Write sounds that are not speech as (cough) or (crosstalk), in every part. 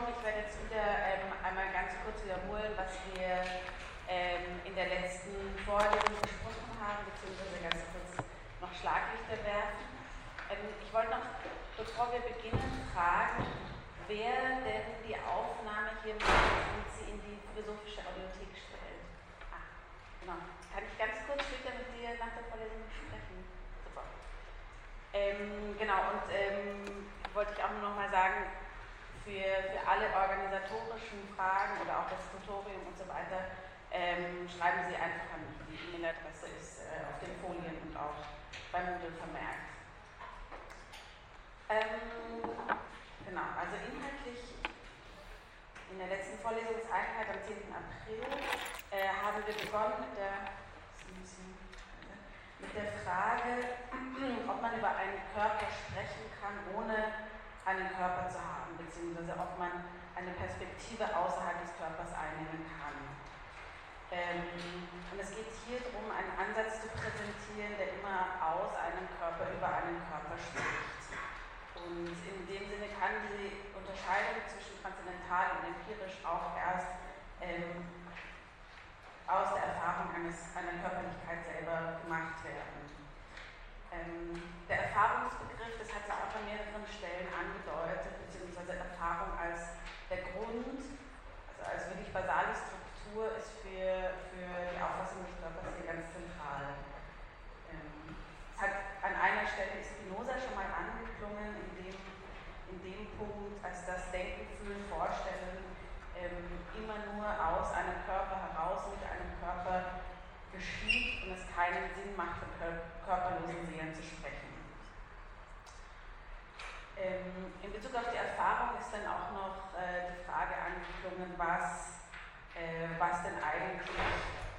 kommen. Ich werde jetzt wieder ähm, einmal ganz kurz wiederholen, was wir ähm, in der letzten Vorlesung besprochen haben, beziehungsweise ganz kurz noch Schlaglichter werfen. Ähm, ich wollte noch, bevor wir beginnen, fragen, wer denn die Aufnahme hier macht sie in die philosophische Audiothek stellt. Ah, genau. Kann ich ganz kurz später mit dir nach der Vorlesung sprechen? Super. Ähm, genau, und ähm, wollte ich auch nur noch mal sagen, für, für alle organisatorischen Fragen oder auch das Tutorium und so weiter, ähm, schreiben Sie einfach an mich. Die E-Mail-Adresse ist äh, auf den Folien und auch bei Moodle vermerkt. Ähm, genau, also inhaltlich in der letzten Vorlesungseinheit am 10. April äh, haben wir begonnen mit der, mit der Frage, (clears throat) ob man über einen Körper sprechen kann, ohne einen Körper zu haben, beziehungsweise ob man eine Perspektive außerhalb des Körpers einnehmen kann. Ähm, und es geht hier darum, einen Ansatz zu präsentieren, der immer aus einem Körper über einen Körper spricht. Und in dem Sinne kann die Unterscheidung zwischen transzendental und empirisch auch erst ähm, aus der Erfahrung eines, einer Körperlichkeit selber gemacht werden. Ähm, der Erfahrungsbegriff, das hat sich auch an mehreren Stellen angedeutet, beziehungsweise Erfahrung als der Grund, also als wirklich basale Struktur ist für, für die Auffassung des Körpers hier ganz zentral. Ähm, es hat an einer Stelle Spinoza schon mal angeklungen, in dem, in dem Punkt, als das Denken, Fühlen, Vorstellen ähm, immer nur aus einem Körper heraus mit einem Körper geschieht und es keinen Sinn macht, von körperlosen Seelen zu sprechen. Ähm, in Bezug auf die Erfahrung ist dann auch noch äh, die Frage angeklungen, was, äh, was denn eigentlich,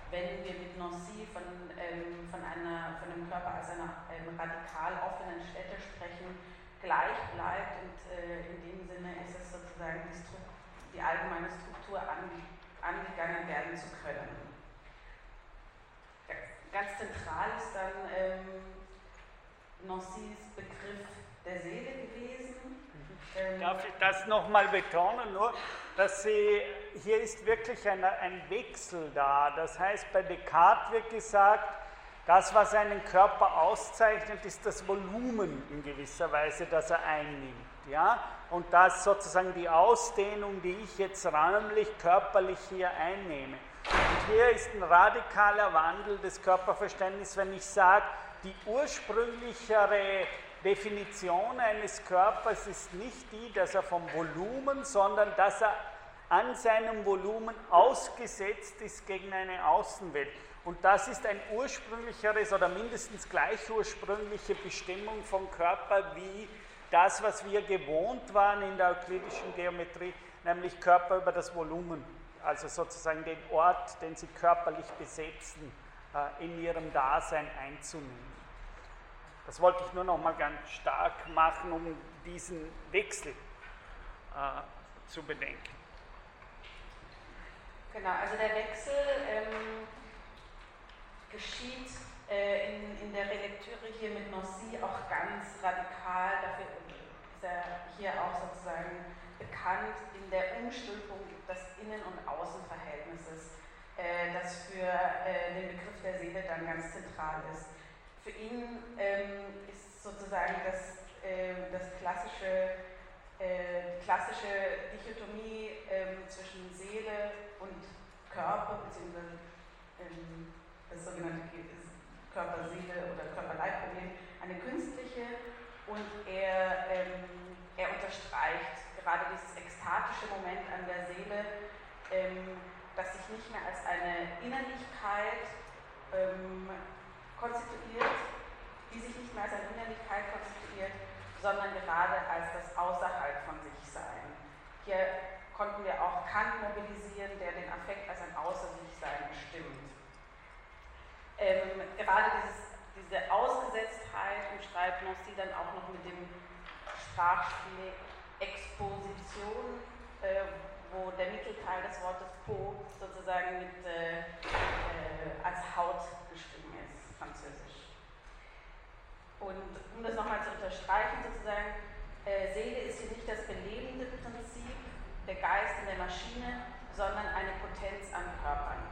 wenn wir mit Nancy von, ähm, von, einer, von einem Körper als einer ähm, radikal offenen Stätte sprechen, gleich bleibt und äh, in dem Sinne ist es sozusagen die, die allgemeine Struktur ange angegangen werden zu können ganz zentral ist dann ähm, Nancys Begriff der Seele gewesen. Ähm, Darf ich das nochmal betonen? Nur, dass sie, hier ist wirklich ein, ein Wechsel da. Das heißt, bei Descartes wird gesagt, das, was einen Körper auszeichnet, ist das Volumen in gewisser Weise, das er einnimmt. Ja? Und das sozusagen die Ausdehnung, die ich jetzt räumlich, körperlich hier einnehme. Und hier ist ein radikaler Wandel des Körperverständnisses, wenn ich sage, die ursprünglichere Definition eines Körpers ist nicht die, dass er vom Volumen, sondern dass er an seinem Volumen ausgesetzt ist gegen eine Außenwelt. Und das ist ein ursprünglicheres oder mindestens gleich ursprüngliche Bestimmung vom Körper wie das, was wir gewohnt waren in der euklidischen Geometrie, nämlich Körper über das Volumen also sozusagen den Ort, den sie körperlich besetzen, äh, in ihrem Dasein einzunehmen. Das wollte ich nur noch mal ganz stark machen, um diesen Wechsel äh, zu bedenken. Genau, also der Wechsel ähm, geschieht äh, in, in der Relektüre hier mit Nancy auch ganz radikal. Dafür ist er hier auch sozusagen bekannt in der Umstülpung des Innen- und Außenverhältnisses, äh, das für äh, den Begriff der Seele dann ganz zentral ist. Für ihn ähm, ist sozusagen das, äh, das klassische, äh, klassische Dichotomie ähm, zwischen Seele und Körper, beziehungsweise ähm, das sogenannte Körper-Seele oder Körper-Leib-Problem, eine künstliche und er, ähm, er unterstreicht gerade dieses ekstatische Moment an der Seele, ähm, das sich nicht mehr als eine Innerlichkeit ähm, konstituiert, die sich nicht mehr als eine Innerlichkeit konstituiert, sondern gerade als das Außerhalb von sich sein. Hier konnten wir auch Kant mobilisieren, der den Affekt als ein Außer-sich-Sein bestimmt. Ähm, gerade dieses, diese Ausgesetztheit umschreibt Nancy dann auch noch mit dem Sprachspiel Exposition, äh, wo der Mittelteil des Wortes po sozusagen mit, äh, äh, als Haut geschrieben ist, französisch. Und um das nochmal zu unterstreichen, sozusagen, äh, Seele ist hier nicht das belebende Prinzip, der sondern eine Potenz an Körpern.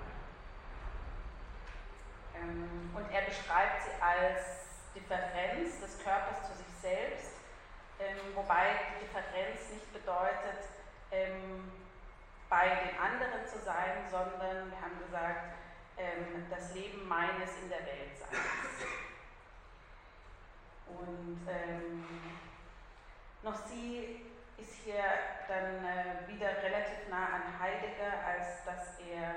Ähm, und er beschreibt sie als Differenz des Körpers zu sich selbst, ähm, wobei die Differenz nicht bedeutet, ähm, bei den anderen zu sein, sondern wir haben gesagt, das Leben meines in der Welt sein. Und ähm, noch sie ist hier dann äh, wieder relativ nah an Heidegger, als dass er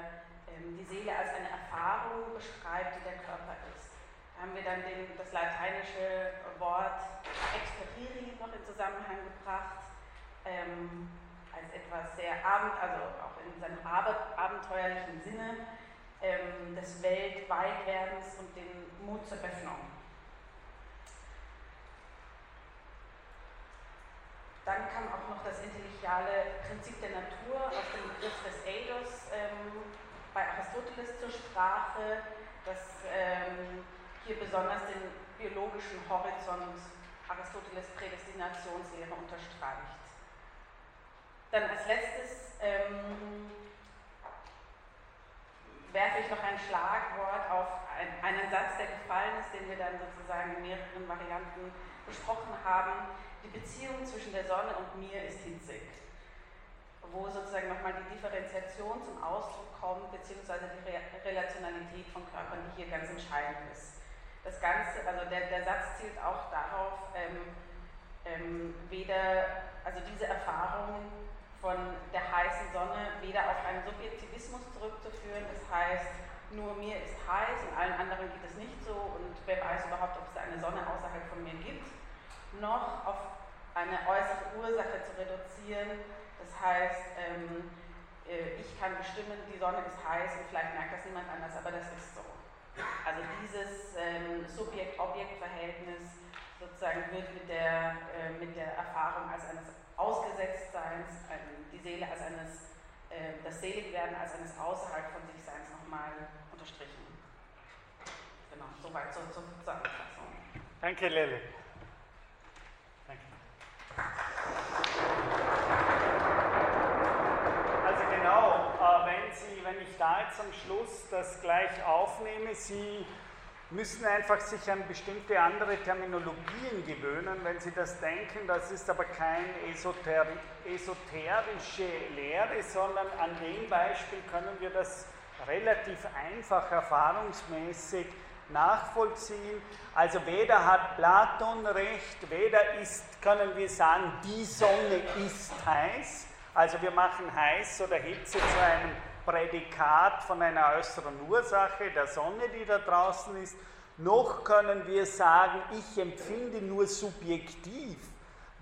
ähm, die Seele als eine Erfahrung beschreibt, die der Körper ist. Haben wir dann den, das lateinische Wort experiri noch in Zusammenhang gebracht, ähm, als etwas sehr abend, also auch in seinem abenteuerlichen Sinne ähm, des Weltweitwerdens und den Mut zur Öffnung. Dann kam auch noch das intelligiale Prinzip der Natur aus dem Begriff des Eidos ähm, bei Aristoteles zur Sprache, das ähm, hier besonders den biologischen Horizont Aristoteles Prädestinationslehre unterstreicht. Dann als letztes ähm, werfe ich noch ein Schlagwort auf einen Satz, der gefallen ist, den wir dann sozusagen in mehreren Varianten besprochen haben die Beziehung zwischen der Sonne und mir ist hitzig, wo sozusagen nochmal die Differenziation zum Ausdruck kommt, beziehungsweise die Re Relationalität von Körpern, die hier ganz entscheidend ist. Das Ganze, also der, der Satz zielt auch darauf, ähm, ähm, weder, also diese Erfahrung von der heißen Sonne weder auf einen Subjektivismus zurückzuführen, das heißt, nur mir ist heiß und allen anderen geht es nicht so und wer weiß überhaupt, ob es eine Sonne außerhalb von mir gibt, noch auf eine äußere Ursache zu reduzieren. Das heißt, ähm, äh, ich kann bestimmen, die Sonne ist heiß und vielleicht merkt das niemand anders, aber das ist so. Also dieses ähm, Subjekt-Objekt-Verhältnis sozusagen wird mit der, äh, mit der Erfahrung als eines Ausgesetztseins, äh, die Seele als eines, äh, das Seligwerden als eines außerhalb von sich Seins nochmal unterstrichen. Genau, soweit zur, zur Zusammenfassung. Danke, Lele. Also genau, äh, wenn, Sie, wenn ich da jetzt am Schluss das gleich aufnehme, Sie müssen einfach sich an bestimmte andere Terminologien gewöhnen, wenn Sie das denken. Das ist aber keine esoter esoterische Lehre, sondern an dem Beispiel können wir das relativ einfach erfahrungsmäßig nachvollziehen. Also weder hat Platon recht, weder ist, können wir sagen, die Sonne ist heiß. Also wir machen heiß oder Hitze zu einem Prädikat von einer äußeren Ursache, der Sonne, die da draußen ist. Noch können wir sagen, ich empfinde nur subjektiv,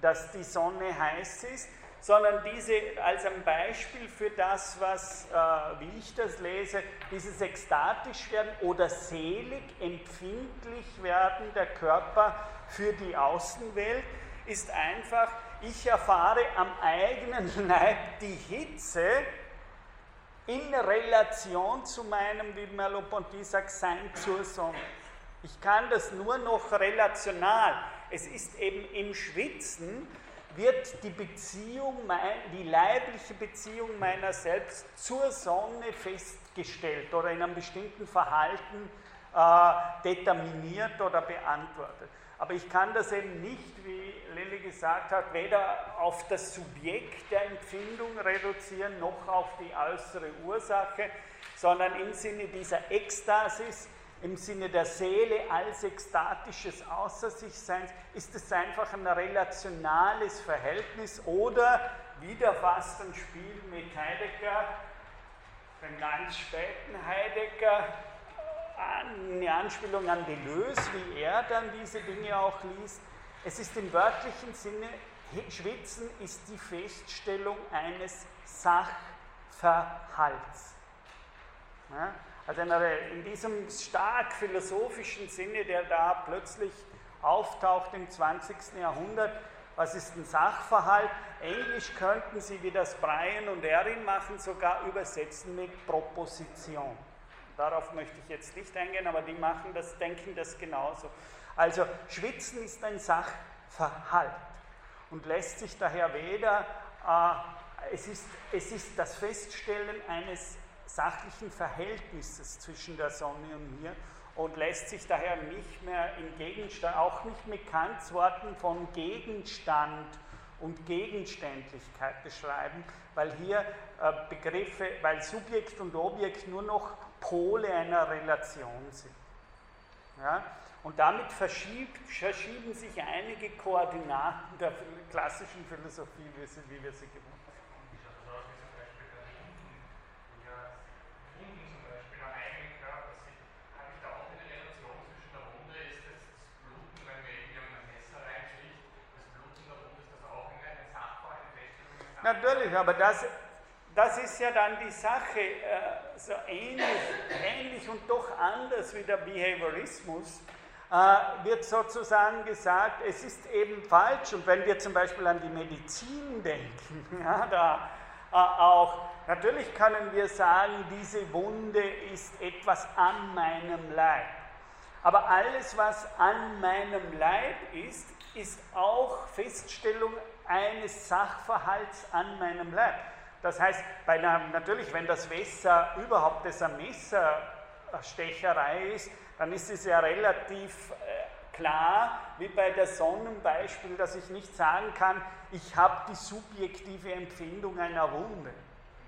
dass die Sonne heiß ist sondern diese als ein Beispiel für das, was, äh, wie ich das lese, dieses ekstatisch werden oder selig, empfindlich werden der Körper für die Außenwelt, ist einfach, ich erfahre am eigenen Leib die Hitze in Relation zu meinem, wie Merleau-Ponty sagt, Sein zur Sonne. Ich kann das nur noch relational. Es ist eben im Schwitzen, wird die Beziehung, die leibliche Beziehung meiner selbst zur Sonne festgestellt oder in einem bestimmten Verhalten äh, determiniert oder beantwortet. Aber ich kann das eben nicht, wie Lilly gesagt hat, weder auf das Subjekt der Empfindung reduzieren, noch auf die äußere Ursache, sondern im Sinne dieser Ekstasis im Sinne der Seele als ekstatisches Außer sich Seins, ist es einfach ein relationales Verhältnis oder wieder fast ein Spiel mit Heidegger, dem ganz späten Heidegger, eine Anspielung an Deleuze, wie er dann diese Dinge auch liest. Es ist im wörtlichen Sinne, Schwitzen ist die Feststellung eines Sachverhalts. Ja? Also in diesem stark philosophischen Sinne, der da plötzlich auftaucht im 20. Jahrhundert, was ist ein Sachverhalt? Englisch könnten Sie, wie das Brian und Erin machen, sogar übersetzen mit Proposition. Darauf möchte ich jetzt nicht eingehen, aber die machen das, denken das genauso. Also Schwitzen ist ein Sachverhalt und lässt sich daher weder äh, es ist, es ist das Feststellen eines sachlichen Verhältnisses zwischen der Sonne und mir und lässt sich daher nicht mehr in Gegenstand, auch nicht mit Kants Worten von Gegenstand und Gegenständlichkeit beschreiben, weil hier äh, Begriffe, weil Subjekt und Objekt nur noch Pole einer Relation sind. Ja? Und damit verschieben sich einige Koordinaten der klassischen Philosophie, wie, sie, wie wir sie gewohnt Natürlich, aber das, das ist ja dann die Sache, äh, so ähnlich, ähnlich und doch anders wie der Behaviorismus, äh, wird sozusagen gesagt, es ist eben falsch. Und wenn wir zum Beispiel an die Medizin denken, (laughs) ja, da äh, auch, natürlich können wir sagen, diese Wunde ist etwas an meinem Leib. Aber alles, was an meinem Leib ist, ist auch Feststellung eines Sachverhalts an meinem Leib. Das heißt, einer, natürlich, wenn das Messer überhaupt das eine Messerstecherei ist, dann ist es ja relativ äh, klar, wie bei der Sonnenbeispiel, dass ich nicht sagen kann, ich habe die subjektive Empfindung einer Wunde.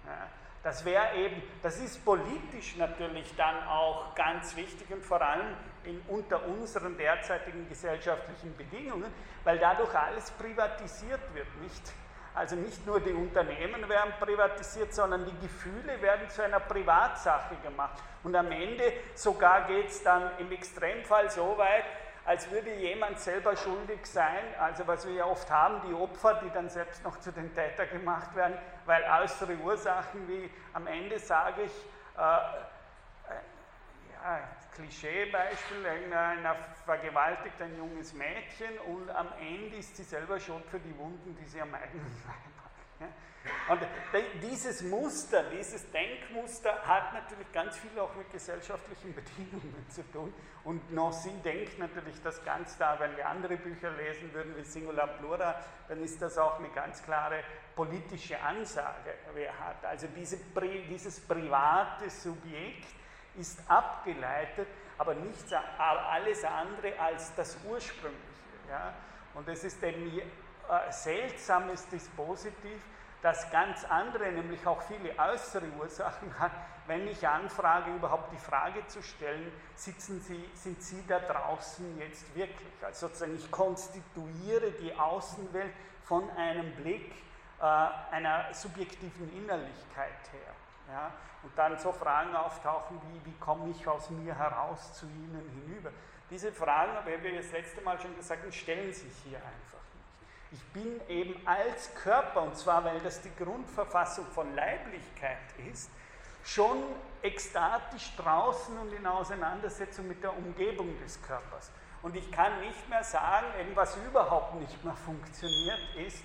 Ja, das wäre eben, das ist politisch natürlich dann auch ganz wichtig und vor allem in, unter unseren derzeitigen gesellschaftlichen Bedingungen, weil dadurch alles privatisiert wird, nicht? Also nicht nur die Unternehmen werden privatisiert, sondern die Gefühle werden zu einer Privatsache gemacht. Und am Ende sogar geht es dann im Extremfall so weit, als würde jemand selber schuldig sein, also was wir ja oft haben, die Opfer, die dann selbst noch zu den Tätern gemacht werden, weil äußere Ursachen wie am Ende sage ich, äh, äh ja, Klischeebeispiel, einer vergewaltigt ein junges Mädchen und am Ende ist sie selber schuld für die Wunden, die sie am eigenen Leib hat. Und dieses Muster, dieses Denkmuster hat natürlich ganz viel auch mit gesellschaftlichen Bedingungen zu tun. Und Nancy denkt natürlich das ganz da, wenn wir andere Bücher lesen würden wie Singular Plura, dann ist das auch eine ganz klare politische Ansage, wer hat. Also diese, dieses private Subjekt ist abgeleitet, aber nichts alles andere als das Ursprüngliche. Ja? Und es ist ein äh, seltsames Dispositiv, das ganz andere, nämlich auch viele äußere Ursachen (laughs) hat. Wenn ich anfrage, überhaupt die Frage zu stellen, sitzen Sie, sind Sie da draußen jetzt wirklich? Also sozusagen, ich konstituiere die Außenwelt von einem Blick äh, einer subjektiven Innerlichkeit her. Ja? Und dann so Fragen auftauchen wie, wie komme ich aus mir heraus zu Ihnen hinüber? Diese Fragen, aber wir das letzte Mal schon gesagt haben, stellen sich hier einfach. Ich bin eben als Körper, und zwar weil das die Grundverfassung von Leiblichkeit ist, schon ekstatisch draußen und in Auseinandersetzung mit der Umgebung des Körpers. Und ich kann nicht mehr sagen, was überhaupt nicht mehr funktioniert, ist,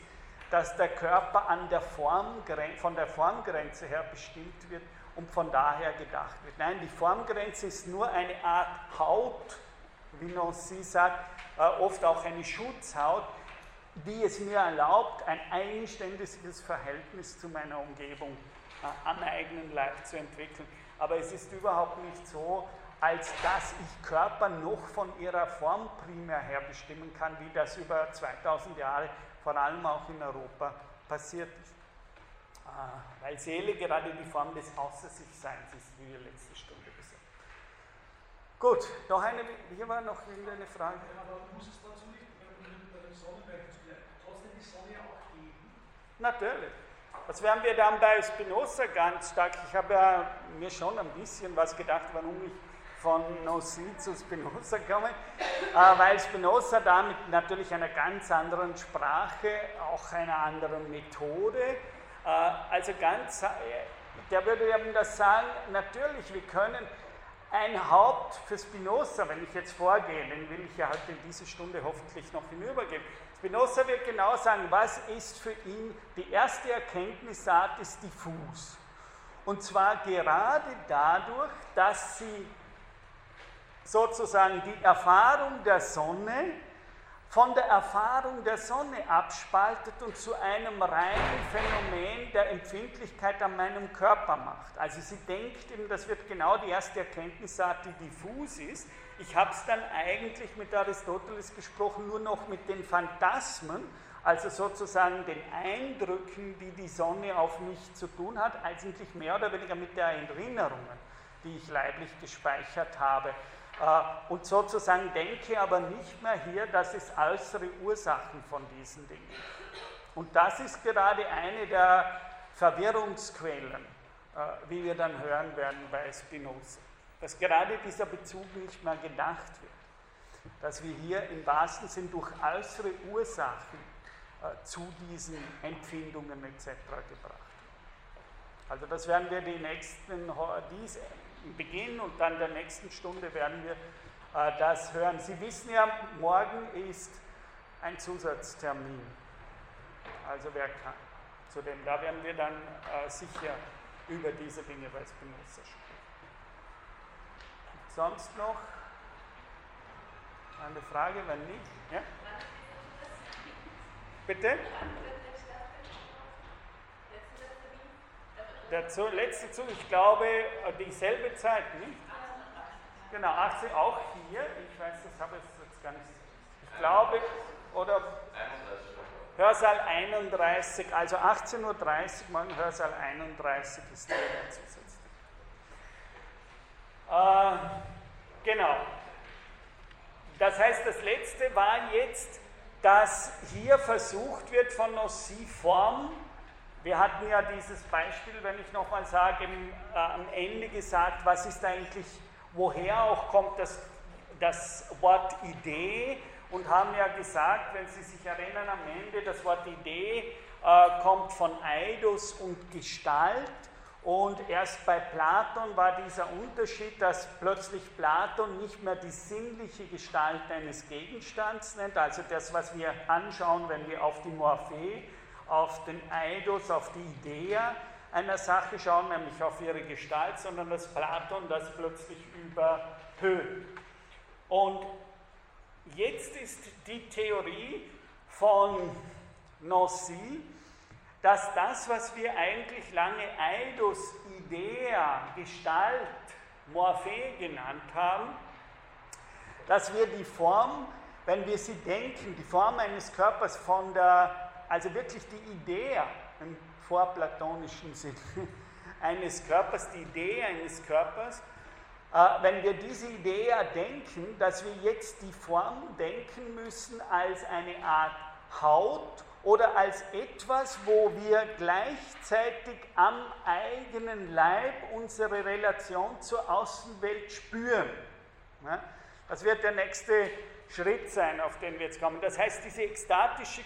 dass der Körper an der Form, von der Formgrenze her bestimmt wird und von daher gedacht wird. Nein, die Formgrenze ist nur eine Art Haut, wie Nancy sagt, äh, oft auch eine Schutzhaut, die es mir erlaubt, ein eigenständiges Verhältnis zu meiner Umgebung äh, am eigenen Leib zu entwickeln. Aber es ist überhaupt nicht so, als dass ich Körper noch von ihrer Form primär her bestimmen kann, wie das über 2000 Jahre vor allem auch in Europa passiert ist. Weil Seele gerade die Form des Außer sich Seins ist, wie wir letzte Stunde gesagt haben. Gut, noch eine, hier war noch irgendeine Frage. Ja, aber muss es dazu nicht, bei den Sonnenbeichten trotzdem die Sonne auch geben? Natürlich. Das werden wir dann bei Spinoza ganz stark. Ich habe ja mir schon ein bisschen was gedacht, warum ich von Nossi zu Spinoza komme, äh, weil Spinoza da mit natürlich einer ganz anderen Sprache, auch einer anderen Methode, also ganz, äh, der würde eben das sagen, natürlich, wir können ein Haupt für Spinoza, wenn ich jetzt vorgehe, den will ich ja heute in diese Stunde hoffentlich noch hinübergeben. Spinoza wird genau sagen, was ist für ihn die erste Erkenntnisart ist diffus. Und zwar gerade dadurch, dass sie sozusagen die Erfahrung der Sonne von der Erfahrung der Sonne abspaltet und zu einem reinen Phänomen der Empfindlichkeit an meinem Körper macht. Also sie denkt eben, das wird genau die erste Erkenntnisart, die diffus ist. Ich habe es dann eigentlich mit Aristoteles gesprochen, nur noch mit den Phantasmen, also sozusagen den Eindrücken, die die Sonne auf mich zu tun hat, eigentlich mehr oder weniger mit der Erinnerungen, die ich leiblich gespeichert habe. Äh, und sozusagen denke aber nicht mehr hier, das ist äußere Ursachen von diesen Dingen. Und das ist gerade eine der Verwirrungsquellen, äh, wie wir dann hören werden bei Spinoza. Dass gerade dieser Bezug nicht mehr gedacht wird. Dass wir hier im wahrsten Sinn durch äußere Ursachen äh, zu diesen Empfindungen etc. gebracht werden. Also das werden wir die nächsten, dies Beginn und dann der nächsten Stunde werden wir äh, das hören. Sie wissen ja, morgen ist ein Zusatztermin. Also wer kann. Zudem, da werden wir dann äh, sicher über diese Dinge bei Spinoza sprechen. Sonst noch eine Frage, wenn nicht? Ja? Bitte? Der letzte Zug, ich glaube, äh, dieselbe Zeit, nicht? Genau, 18, auch hier, ich weiß, das habe ich jetzt gar nicht, ich glaube, oder Hörsaal 31, also 18.30 Uhr, morgen Hörsaal 31 ist der Zusatz. Äh, genau. Das heißt, das letzte war jetzt, dass hier versucht wird, von Nossi-Form wir hatten ja dieses Beispiel, wenn ich nochmal sage, im, äh, am Ende gesagt, was ist eigentlich, woher auch kommt das, das Wort Idee und haben ja gesagt, wenn Sie sich erinnern, am Ende das Wort Idee äh, kommt von Eidos und Gestalt. Und erst bei Platon war dieser Unterschied, dass plötzlich Platon nicht mehr die sinnliche Gestalt eines Gegenstands nennt, also das, was wir anschauen, wenn wir auf die Morphee auf den Eidos, auf die Idee einer Sache schauen, nämlich auf ihre Gestalt, sondern dass Platon das plötzlich überhöht. Und jetzt ist die Theorie von Nossi, dass das, was wir eigentlich lange Eidos, Idea, Gestalt, Morphe genannt haben, dass wir die Form, wenn wir sie denken, die Form eines Körpers von der also wirklich die Idee im vorplatonischen Sinn (laughs) eines Körpers, die Idee eines Körpers, äh, wenn wir diese Idee denken, dass wir jetzt die Form denken müssen als eine Art Haut oder als etwas, wo wir gleichzeitig am eigenen Leib unsere Relation zur Außenwelt spüren. Das wird der nächste Schritt sein, auf den wir jetzt kommen. Das heißt, diese ekstatische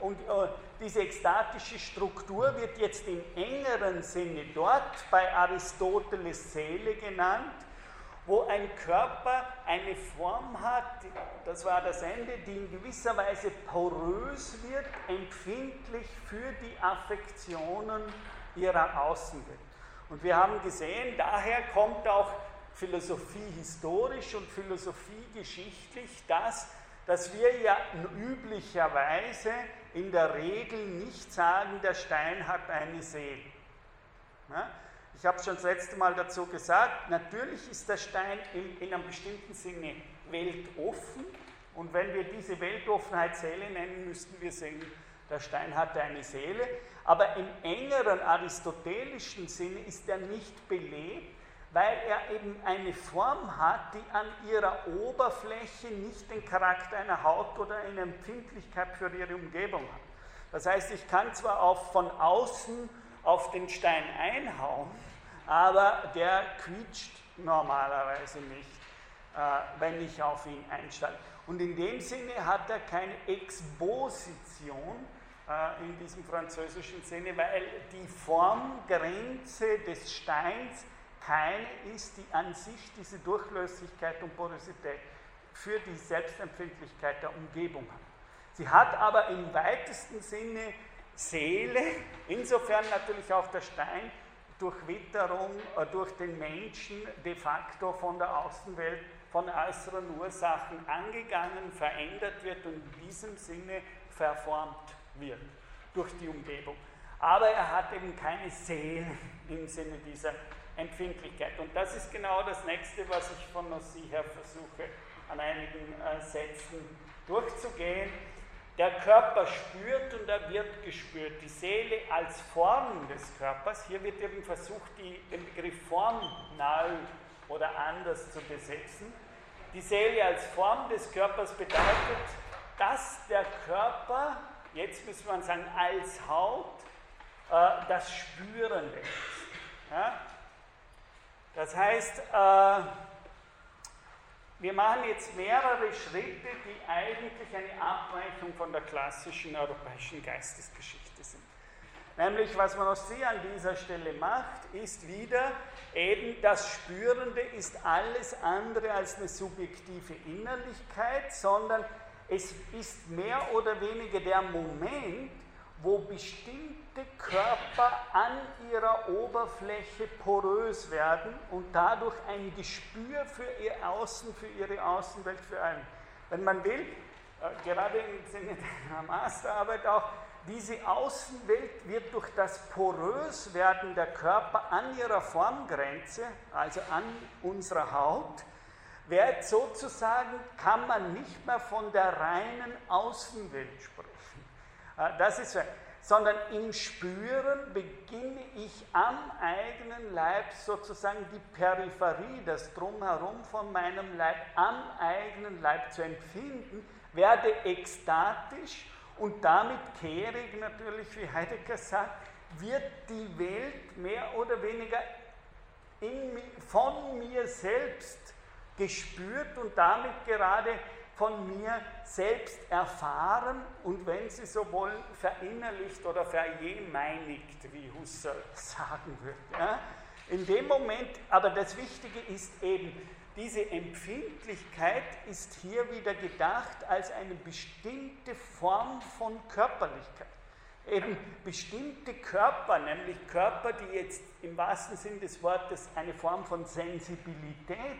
und äh, diese ekstatische Struktur wird jetzt im engeren Sinne dort bei Aristoteles Seele genannt, wo ein Körper eine Form hat, das war das Ende, die in gewisser Weise porös wird, empfindlich für die Affektionen ihrer Außenwelt. Und wir haben gesehen, daher kommt auch Philosophie historisch und Philosophie geschichtlich das, dass wir ja üblicherweise in der Regel nicht sagen, der Stein hat eine Seele. Ich habe schon das letzte Mal dazu gesagt, natürlich ist der Stein in, in einem bestimmten Sinne weltoffen. Und wenn wir diese Weltoffenheit Seele nennen, müssten wir sagen, der Stein hatte eine Seele, aber im engeren aristotelischen Sinne ist er nicht belebt, weil er eben eine Form hat, die an ihrer Oberfläche nicht den Charakter einer Haut oder eine Empfindlichkeit für ihre Umgebung hat. Das heißt, ich kann zwar auch von außen auf den Stein einhauen, aber der quietscht normalerweise nicht, äh, wenn ich auf ihn einsteige. Und in dem Sinne hat er keine Exposition äh, in diesem französischen Sinne, weil die Formgrenze des Steins keine ist, die an sich diese Durchlössigkeit und Porosität für die Selbstempfindlichkeit der Umgebung hat. Sie hat aber im weitesten Sinne Seele, insofern natürlich auch der Stein durch Witterung, äh, durch den Menschen de facto von der Außenwelt von äußeren Ursachen angegangen, verändert wird und in diesem Sinne verformt wird durch die Umgebung. Aber er hat eben keine Seele im Sinne dieser Empfindlichkeit. Und das ist genau das nächste, was ich von Nossi her versuche, an einigen äh, Sätzen durchzugehen. Der Körper spürt und er wird gespürt. Die Seele als Form des Körpers, hier wird eben versucht, die, den Begriff Form neu oder anders zu besetzen. Die Seele als Form des Körpers bedeutet, dass der Körper, jetzt müsste man sagen, als Haut, äh, das Spürende ist. Ja? Das heißt, äh, wir machen jetzt mehrere Schritte, die eigentlich eine Abweichung von der klassischen europäischen Geistesgeschichte sind. Nämlich, was man aus Sie an dieser Stelle macht, ist wieder eben das Spürende ist alles andere als eine subjektive Innerlichkeit, sondern es ist mehr oder weniger der Moment, wo bestimmte Körper an ihrer Oberfläche porös werden und dadurch ein Gespür für ihr Außen, für ihre Außenwelt, für einen. Wenn man will, äh, gerade im Sinne (laughs) der Masterarbeit auch, diese Außenwelt wird durch das Poröswerden der Körper an ihrer Formgrenze, also an unserer Haut, wird sozusagen, kann man nicht mehr von der reinen Außenwelt sprechen. Äh, das ist, sondern im Spüren beginne ich am eigenen Leib sozusagen die Peripherie, das Drumherum von meinem Leib am eigenen Leib zu empfinden, werde ekstatisch und damit kehrig natürlich, wie Heidegger sagt, wird die Welt mehr oder weniger in, von mir selbst gespürt und damit gerade von mir selbst erfahren und wenn Sie so wollen, verinnerlicht oder verjemeinigt, wie Husserl sagen würde. In dem Moment, aber das Wichtige ist eben, diese Empfindlichkeit ist hier wieder gedacht als eine bestimmte Form von Körperlichkeit. Eben bestimmte Körper, nämlich Körper, die jetzt im wahrsten Sinn des Wortes eine Form von Sensibilität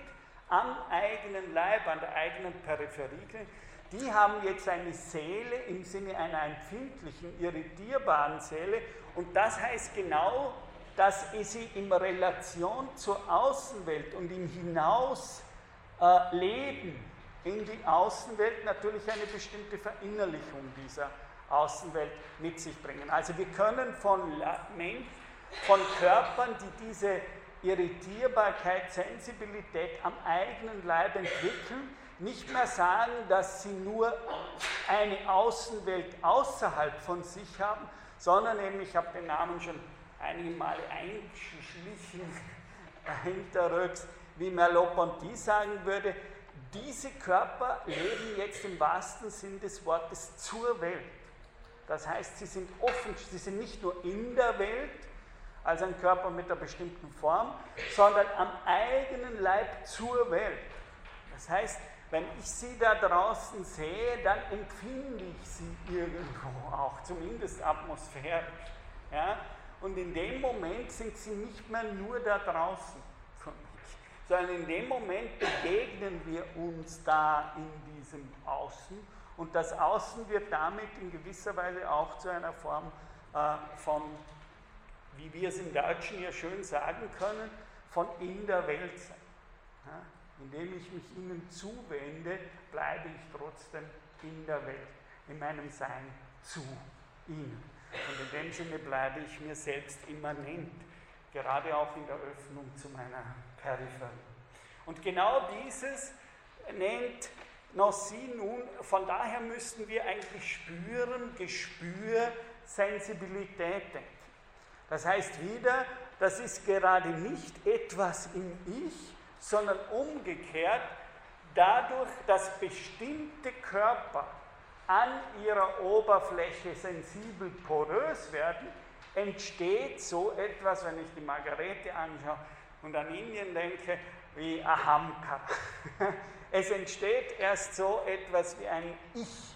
am eigenen Leib, an der eigenen Peripherie, die haben jetzt eine Seele im Sinne einer empfindlichen, irritierbaren Seele. Und das heißt genau, dass sie in Relation zur Außenwelt und im Hinausleben äh, in die Außenwelt natürlich eine bestimmte Verinnerlichung dieser Außenwelt mit sich bringen. Also wir können von, von Körpern, die diese Irritierbarkeit, Sensibilität am eigenen Leib entwickeln, nicht mehr sagen, dass sie nur eine Außenwelt außerhalb von sich haben, sondern eben, ich habe den Namen schon einige Male eingeschlichen (laughs) hinterrücks, wie Merleau-Ponty sagen würde, diese Körper leben jetzt im wahrsten Sinn des Wortes zur Welt. Das heißt, sie sind offen, sie sind nicht nur in der Welt, als ein Körper mit einer bestimmten Form, sondern am eigenen Leib zur Welt. Das heißt, wenn ich sie da draußen sehe, dann empfinde ich sie irgendwo auch, zumindest atmosphärisch. Ja? Und in dem Moment sind sie nicht mehr nur da draußen für mich, sondern in dem Moment begegnen wir uns da in diesem Außen. Und das Außen wird damit in gewisser Weise auch zu einer Form äh, von wie wir es im Deutschen ja schön sagen können, von in der Welt sein. Ja? Indem ich mich ihnen zuwende, bleibe ich trotzdem in der Welt, in meinem Sein zu ihnen. Und in dem Sinne bleibe ich mir selbst immanent, gerade auch in der Öffnung zu meiner Peripherie. Und genau dieses nennt Nossi nun, von daher müssten wir eigentlich spüren, Gespür, Sensibilität denken. Das heißt wieder, das ist gerade nicht etwas im Ich, sondern umgekehrt, dadurch, dass bestimmte Körper an ihrer Oberfläche sensibel porös werden, entsteht so etwas, wenn ich die Margarete anschaue und an Indien denke, wie Ahamkara. (laughs) Es entsteht erst so etwas wie ein Ich-Sinn.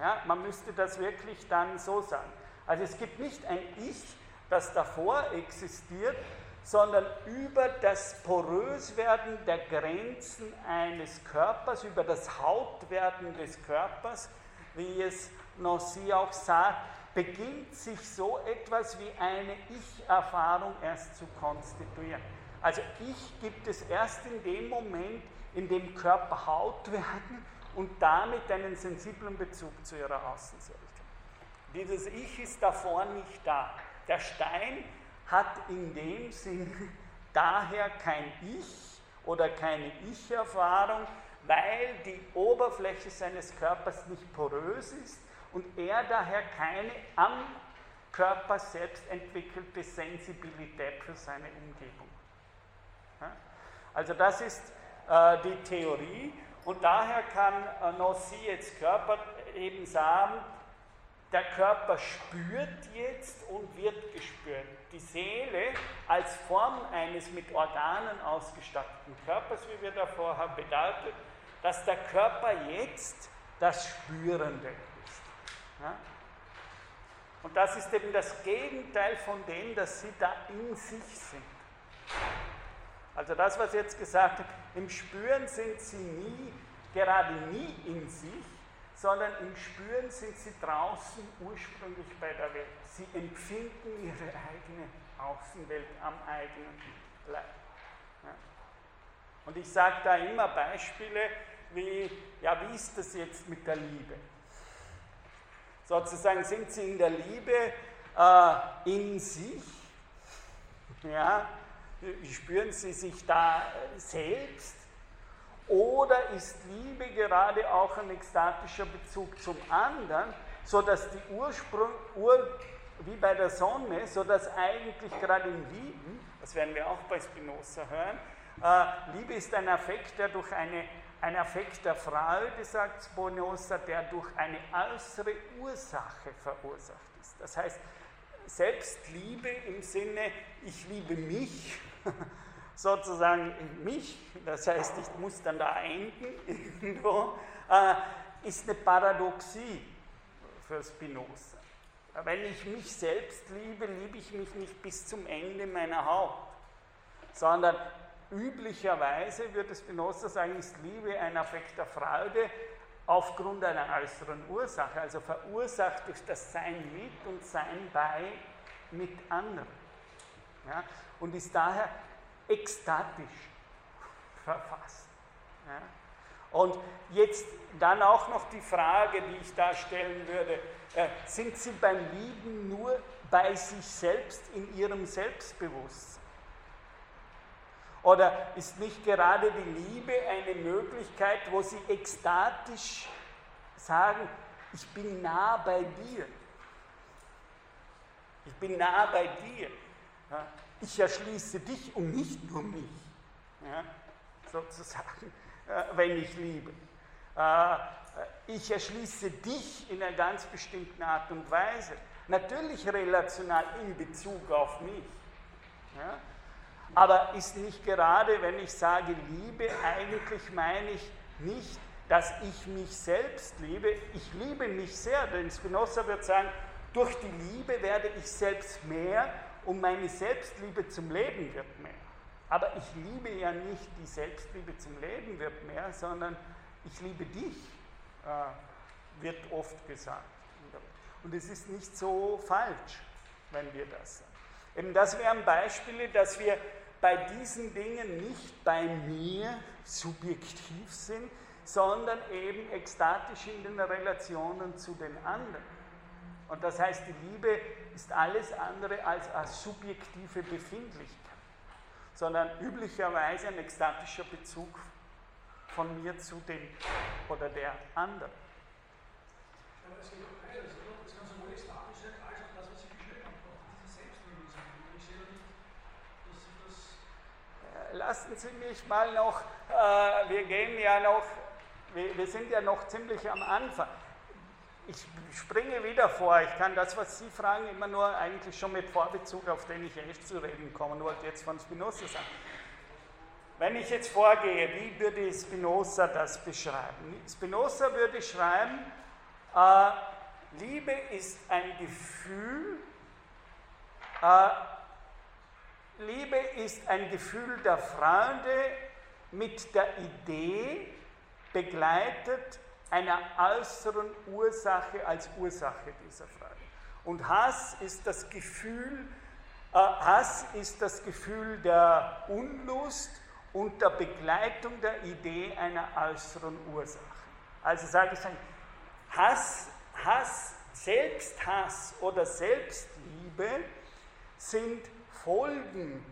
Ja, man müsste das wirklich dann so sagen. Also es gibt nicht ein Ich, das davor existiert, sondern über das Poröswerden der Grenzen eines Körpers, über das Hautwerden des Körpers, wie es Nancy auch sagt, beginnt sich so etwas wie eine Ich-Erfahrung erst zu konstituieren. Also Ich gibt es erst in dem Moment, in dem Körper Haut werden und damit einen sensiblen Bezug zu ihrer Außenseite. Dieses Ich ist davor nicht da. Der Stein hat in dem Sinn (laughs) daher kein Ich oder keine Ich-Erfahrung, weil die Oberfläche seines Körpers nicht porös ist und er daher keine am Körper selbst entwickelte Sensibilität für seine Umgebung. Also das ist äh, die Theorie und daher kann äh, Nossi jetzt Körper eben sagen, der Körper spürt jetzt und wird gespürt. Die Seele als Form eines mit Organen ausgestatteten Körpers, wie wir da vorher bedeutet, dass der Körper jetzt das Spürende ist. Ja? Und das ist eben das Gegenteil von dem, dass sie da in sich sind. Also das, was jetzt gesagt wird, im Spüren sind sie nie, gerade nie in sich, sondern im Spüren sind sie draußen ursprünglich bei der Welt. Sie empfinden ihre eigene Außenwelt am eigenen Leib. Ja. Und ich sage da immer Beispiele wie, ja, wie ist das jetzt mit der Liebe? Sozusagen sind sie in der Liebe äh, in sich, ja, spüren sie sich da selbst oder ist Liebe gerade auch ein ekstatischer Bezug zum anderen, sodass die Ursprung, Ur, wie bei der Sonne, sodass eigentlich gerade im Lieben, das werden wir auch bei Spinoza hören, äh, Liebe ist ein Affekt, der durch eine, ein Affekt der Freude, sagt Spinoza, der durch eine äußere Ursache verursacht ist. Das heißt, Selbstliebe im Sinne, ich liebe mich, (laughs) sozusagen mich, das heißt, ich muss dann da (laughs) enden äh, ist eine Paradoxie für Spinoza. Wenn ich mich selbst liebe, liebe ich mich nicht bis zum Ende meiner Haut, sondern üblicherweise würde Spinoza sagen, ist Liebe ein Affekt der Freude aufgrund einer äußeren Ursache, also verursacht durch das Sein mit und Sein bei mit anderen. Ja, und ist daher ekstatisch verfasst. Ja. Und jetzt dann auch noch die Frage, die ich da stellen würde, äh, sind Sie beim Lieben nur bei sich selbst in Ihrem Selbstbewusstsein? Oder ist nicht gerade die Liebe eine Möglichkeit, wo Sie ekstatisch sagen, ich bin nah bei dir? Ich bin nah bei dir. Ja ich erschließe dich und nicht nur mich, ja, sozusagen, äh, wenn ich liebe. Äh, ich erschließe dich in einer ganz bestimmten Art und Weise. Natürlich relational in Bezug auf mich. Ja, aber ist nicht gerade, wenn ich sage Liebe, eigentlich meine ich nicht, dass ich mich selbst liebe. Ich liebe mich sehr, denn Spinoza wird sagen, durch die Liebe werde ich selbst mehr und meine Selbstliebe zum Leben wird mehr. Aber ich liebe ja nicht die Selbstliebe zum Leben wird mehr, sondern ich liebe dich, äh, wird oft gesagt. Und es ist nicht so falsch, wenn wir das sagen. Eben das wären Beispiele, dass wir bei diesen Dingen nicht bei mir subjektiv sind, sondern eben ekstatisch in den Relationen zu den anderen. Und das heißt, die Liebe ist alles andere als eine subjektive Befindlichkeit, sondern üblicherweise ein ekstatischer Bezug von mir zu dem oder der anderen. Aber es geht beides, oder? Das kann sowohl ekstatisch sein, als auch das, was Sie geschrieben haben, auch diese Selbstliebe. Ich sehe nicht, dass Sie das. Äh, lassen Sie mich mal noch, äh, wir gehen ja noch, wir, wir sind ja noch ziemlich am Anfang ich springe wieder vor. Ich kann das, was Sie fragen, immer nur eigentlich schon mit Vorbezug auf den ich echt zu reden kommen wollte, jetzt von Spinoza sagen. Wenn ich jetzt vorgehe, wie würde Spinoza das beschreiben? Spinoza würde schreiben, äh, Liebe ist ein Gefühl, äh, Liebe ist ein Gefühl der Freude mit der Idee, begleitet einer äußeren Ursache als Ursache dieser Freude. Und Hass ist das Gefühl, äh, Hass ist das Gefühl der Unlust und der Begleitung der Idee einer äußeren Ursache. Also sage ich, Hass, Hass, Selbsthass oder Selbstliebe sind Folgen,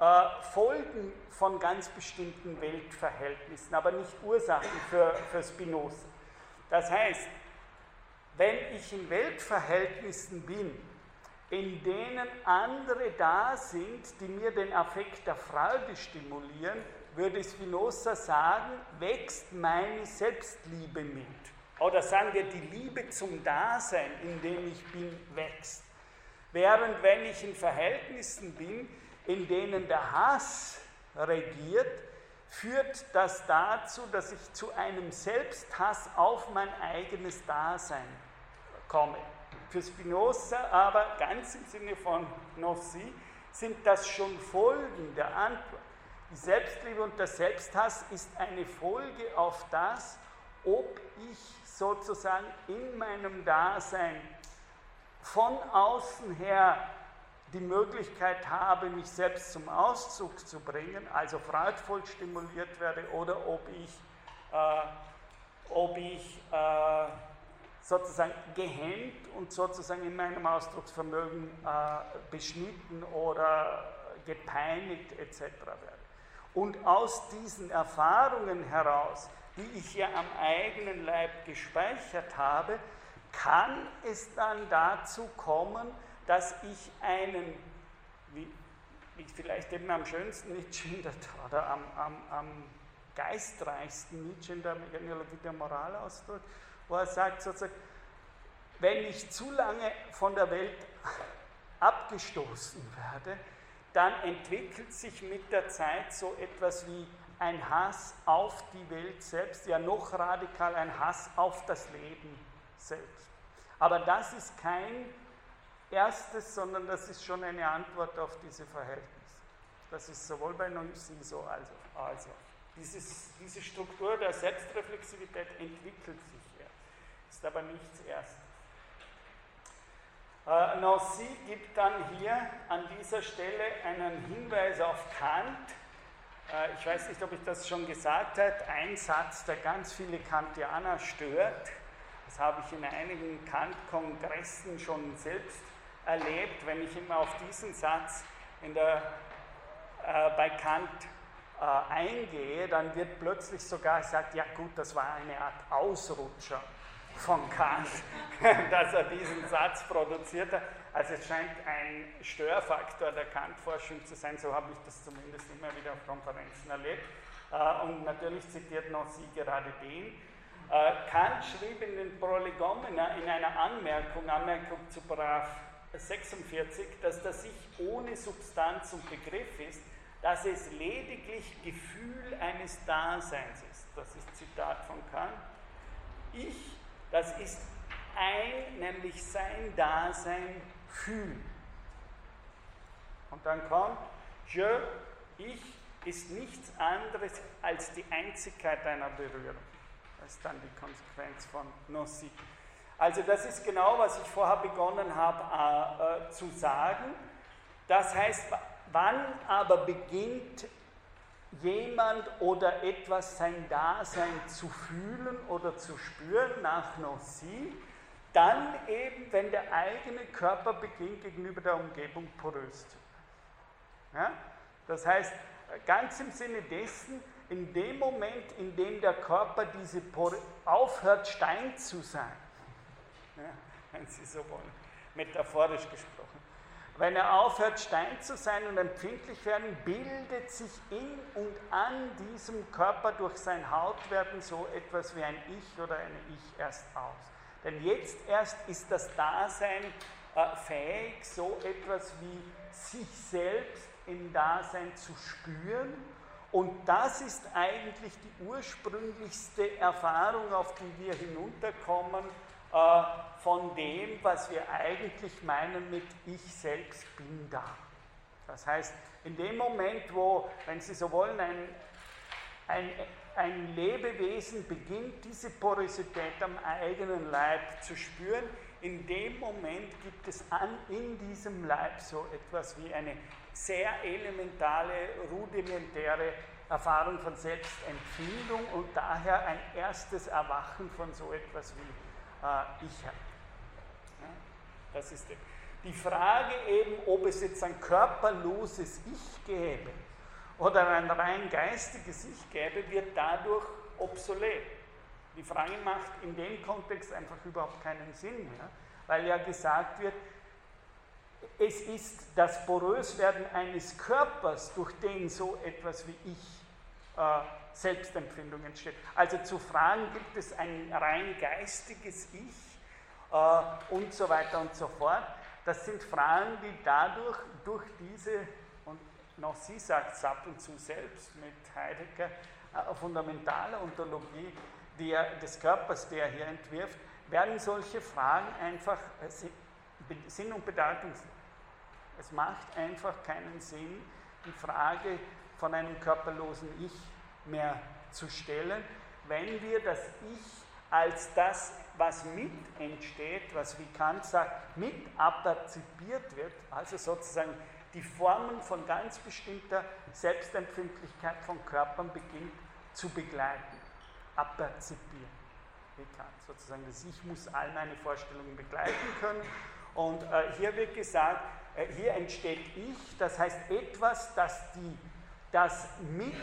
äh, Folgen von ganz bestimmten Weltverhältnissen, aber nicht Ursachen für, für Spinoza. Das heißt, wenn ich in Weltverhältnissen bin, in denen andere da sind, die mir den Affekt der Freude stimulieren, würde Spinoza sagen, wächst meine Selbstliebe mit. Oder sagen wir, die Liebe zum Dasein, in dem ich bin, wächst. Während wenn ich in Verhältnissen bin, in denen der Hass regiert, führt das dazu, dass ich zu einem Selbsthass auf mein eigenes Dasein komme. Für Spinoza aber ganz im Sinne von Nossi sind das schon Folgen der Antwort. Die Selbstliebe und der Selbsthass ist eine Folge auf das, ob ich sozusagen in meinem Dasein von außen her die Möglichkeit habe, mich selbst zum Auszug zu bringen, also freudvoll stimuliert werde, oder ob ich, äh, ob ich äh, sozusagen gehemmt und sozusagen in meinem Ausdrucksvermögen äh, beschnitten oder gepeinigt etc. werde. Und aus diesen Erfahrungen heraus, die ich ja am eigenen Leib gespeichert habe, kann es dann dazu kommen, dass ich einen, wie, wie vielleicht eben am schönsten Nietzsche oder am, am, am geistreichsten Nietzsche in der der Moral ausdrückt, wo er sagt sozusagen, wenn ich zu lange von der Welt abgestoßen werde, dann entwickelt sich mit der Zeit so etwas wie ein Hass auf die Welt selbst, ja noch radikal ein Hass auf das Leben selbst. Aber das ist kein erstes, sondern das ist schon eine Antwort auf diese Verhältnisse. Das ist sowohl bei Nonsi so als auch. Also. Dieses, diese Struktur der Selbstreflexivität entwickelt sich erst, ist aber nichts Erstes. Äh, Nancy gibt dann hier an dieser Stelle einen Hinweis auf Kant. Äh, ich weiß nicht, ob ich das schon gesagt habe. Ein Satz, der ganz viele Kantianer stört. Das habe ich in einigen Kant-Kongressen schon selbst erlebt. Wenn ich immer auf diesen Satz der, äh, bei Kant äh, eingehe, dann wird plötzlich sogar gesagt, ja gut, das war eine Art Ausrutscher von Kant, (laughs) dass er diesen Satz produziert hat. Also es scheint ein Störfaktor der Kant-Forschung zu sein, so habe ich das zumindest immer wieder auf Konferenzen erlebt. Äh, und natürlich zitiert noch sie gerade den. Äh, Kant schrieb in den Prolegomena in einer Anmerkung, Anmerkung zu Brav 46, dass das Ich ohne Substanz und Begriff ist, dass es lediglich Gefühl eines Daseins ist. Das ist Zitat von Kant. Ich, das ist ein, nämlich sein Dasein fühlen. Und dann kommt, je, ich, ist nichts anderes als die Einzigkeit einer Berührung. Das ist dann die Konsequenz von Nossi. Also das ist genau, was ich vorher begonnen habe äh, äh, zu sagen. Das heißt, wann aber beginnt jemand oder etwas sein Dasein zu fühlen oder zu spüren nach Nossi, dann eben, wenn der eigene Körper beginnt, gegenüber der Umgebung porös zu. Ja? Das heißt, ganz im Sinne dessen, in dem Moment, in dem der Körper diese Por aufhört, Stein zu sein, wenn (laughs) Sie so wollen, metaphorisch gesprochen. Wenn er aufhört, Stein zu sein und empfindlich werden, bildet sich in und an diesem Körper durch sein Hautwerden so etwas wie ein Ich oder eine Ich erst aus. Denn jetzt erst ist das Dasein äh, fähig, so etwas wie sich selbst im Dasein zu spüren. Und das ist eigentlich die ursprünglichste Erfahrung, auf die wir hinunterkommen, äh, von dem, was wir eigentlich meinen mit Ich selbst bin da. Das heißt, in dem Moment, wo, wenn Sie so wollen, ein, ein, ein Lebewesen beginnt, diese Porosität am eigenen Leib zu spüren, in dem Moment gibt es an, in diesem Leib so etwas wie eine sehr elementare, rudimentäre Erfahrung von Selbstempfindung und daher ein erstes Erwachen von so etwas wie Ich. Ja, das ist die Frage eben, ob es jetzt ein körperloses Ich gäbe oder ein rein geistiges Ich gäbe, wird dadurch obsolet. Die Frage macht in dem Kontext einfach überhaupt keinen Sinn mehr, weil ja gesagt wird, es ist das Poröswerden eines Körpers, durch den so etwas wie Ich äh, Selbstempfindung entsteht. Also zu fragen, gibt es ein rein geistiges Ich äh, und so weiter und so fort, das sind Fragen, die dadurch, durch diese, und noch sie sagt es ab und zu selbst mit Heidegger, äh, fundamentaler Ontologie der, des Körpers, der er hier entwirft, werden solche Fragen einfach äh, Sinn und bedeutungslos. Es macht einfach keinen Sinn, die Frage von einem körperlosen Ich mehr zu stellen, wenn wir das Ich als das, was mit entsteht, was wie Kant sagt, mit aperzipiert wird, also sozusagen die Formen von ganz bestimmter Selbstempfindlichkeit von Körpern beginnt zu begleiten, aperzipieren. Wie Kant sozusagen, das Ich muss all meine Vorstellungen begleiten können. Und äh, hier wird gesagt, äh, hier entsteht Ich, das heißt etwas, das, die, das mit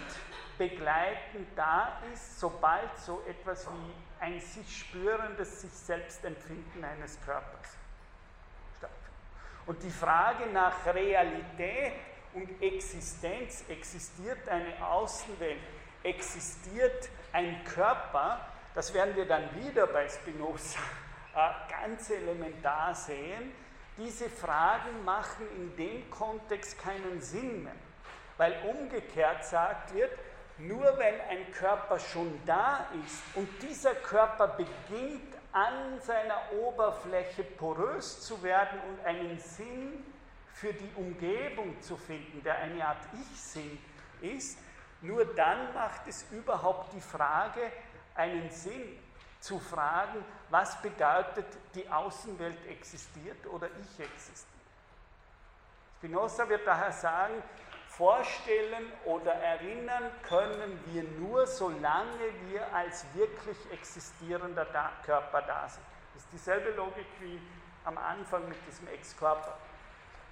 begleitend da ist, sobald so etwas wie ein sich spürendes, sich selbst empfinden eines Körpers stattfindet. Und die Frage nach Realität und Existenz, existiert eine Außenwelt, existiert ein Körper, das werden wir dann wieder bei Spinoza äh, ganz elementar sehen, diese Fragen machen in dem Kontext keinen Sinn mehr, weil umgekehrt sagt wird, nur wenn ein Körper schon da ist und dieser Körper beginnt an seiner Oberfläche porös zu werden und einen Sinn für die Umgebung zu finden, der eine Art Ich-Sinn ist, nur dann macht es überhaupt die Frage, einen Sinn zu fragen, was bedeutet, die Außenwelt existiert oder ich existiere. Spinoza wird daher sagen, vorstellen oder erinnern können wir nur, solange wir als wirklich existierender Körper da sind. Das ist dieselbe Logik wie am Anfang mit diesem Ex-Körper.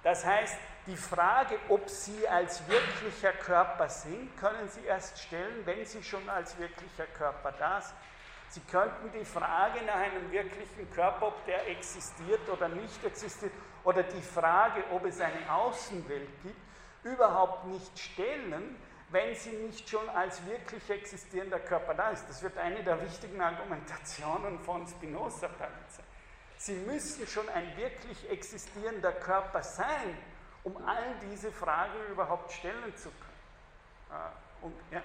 Das heißt, die Frage, ob Sie als wirklicher Körper sind, können Sie erst stellen, wenn Sie schon als wirklicher Körper da sind. Sie könnten die Frage nach einem wirklichen Körper, ob der existiert oder nicht existiert, oder die Frage, ob es eine Außenwelt gibt, überhaupt nicht stellen, wenn sie nicht schon als wirklich existierender Körper da ist. Das wird eine der wichtigen Argumentationen von Spinoza sein. Sie müssen schon ein wirklich existierender Körper sein, um all diese Fragen überhaupt stellen zu können. Äh, und, ja.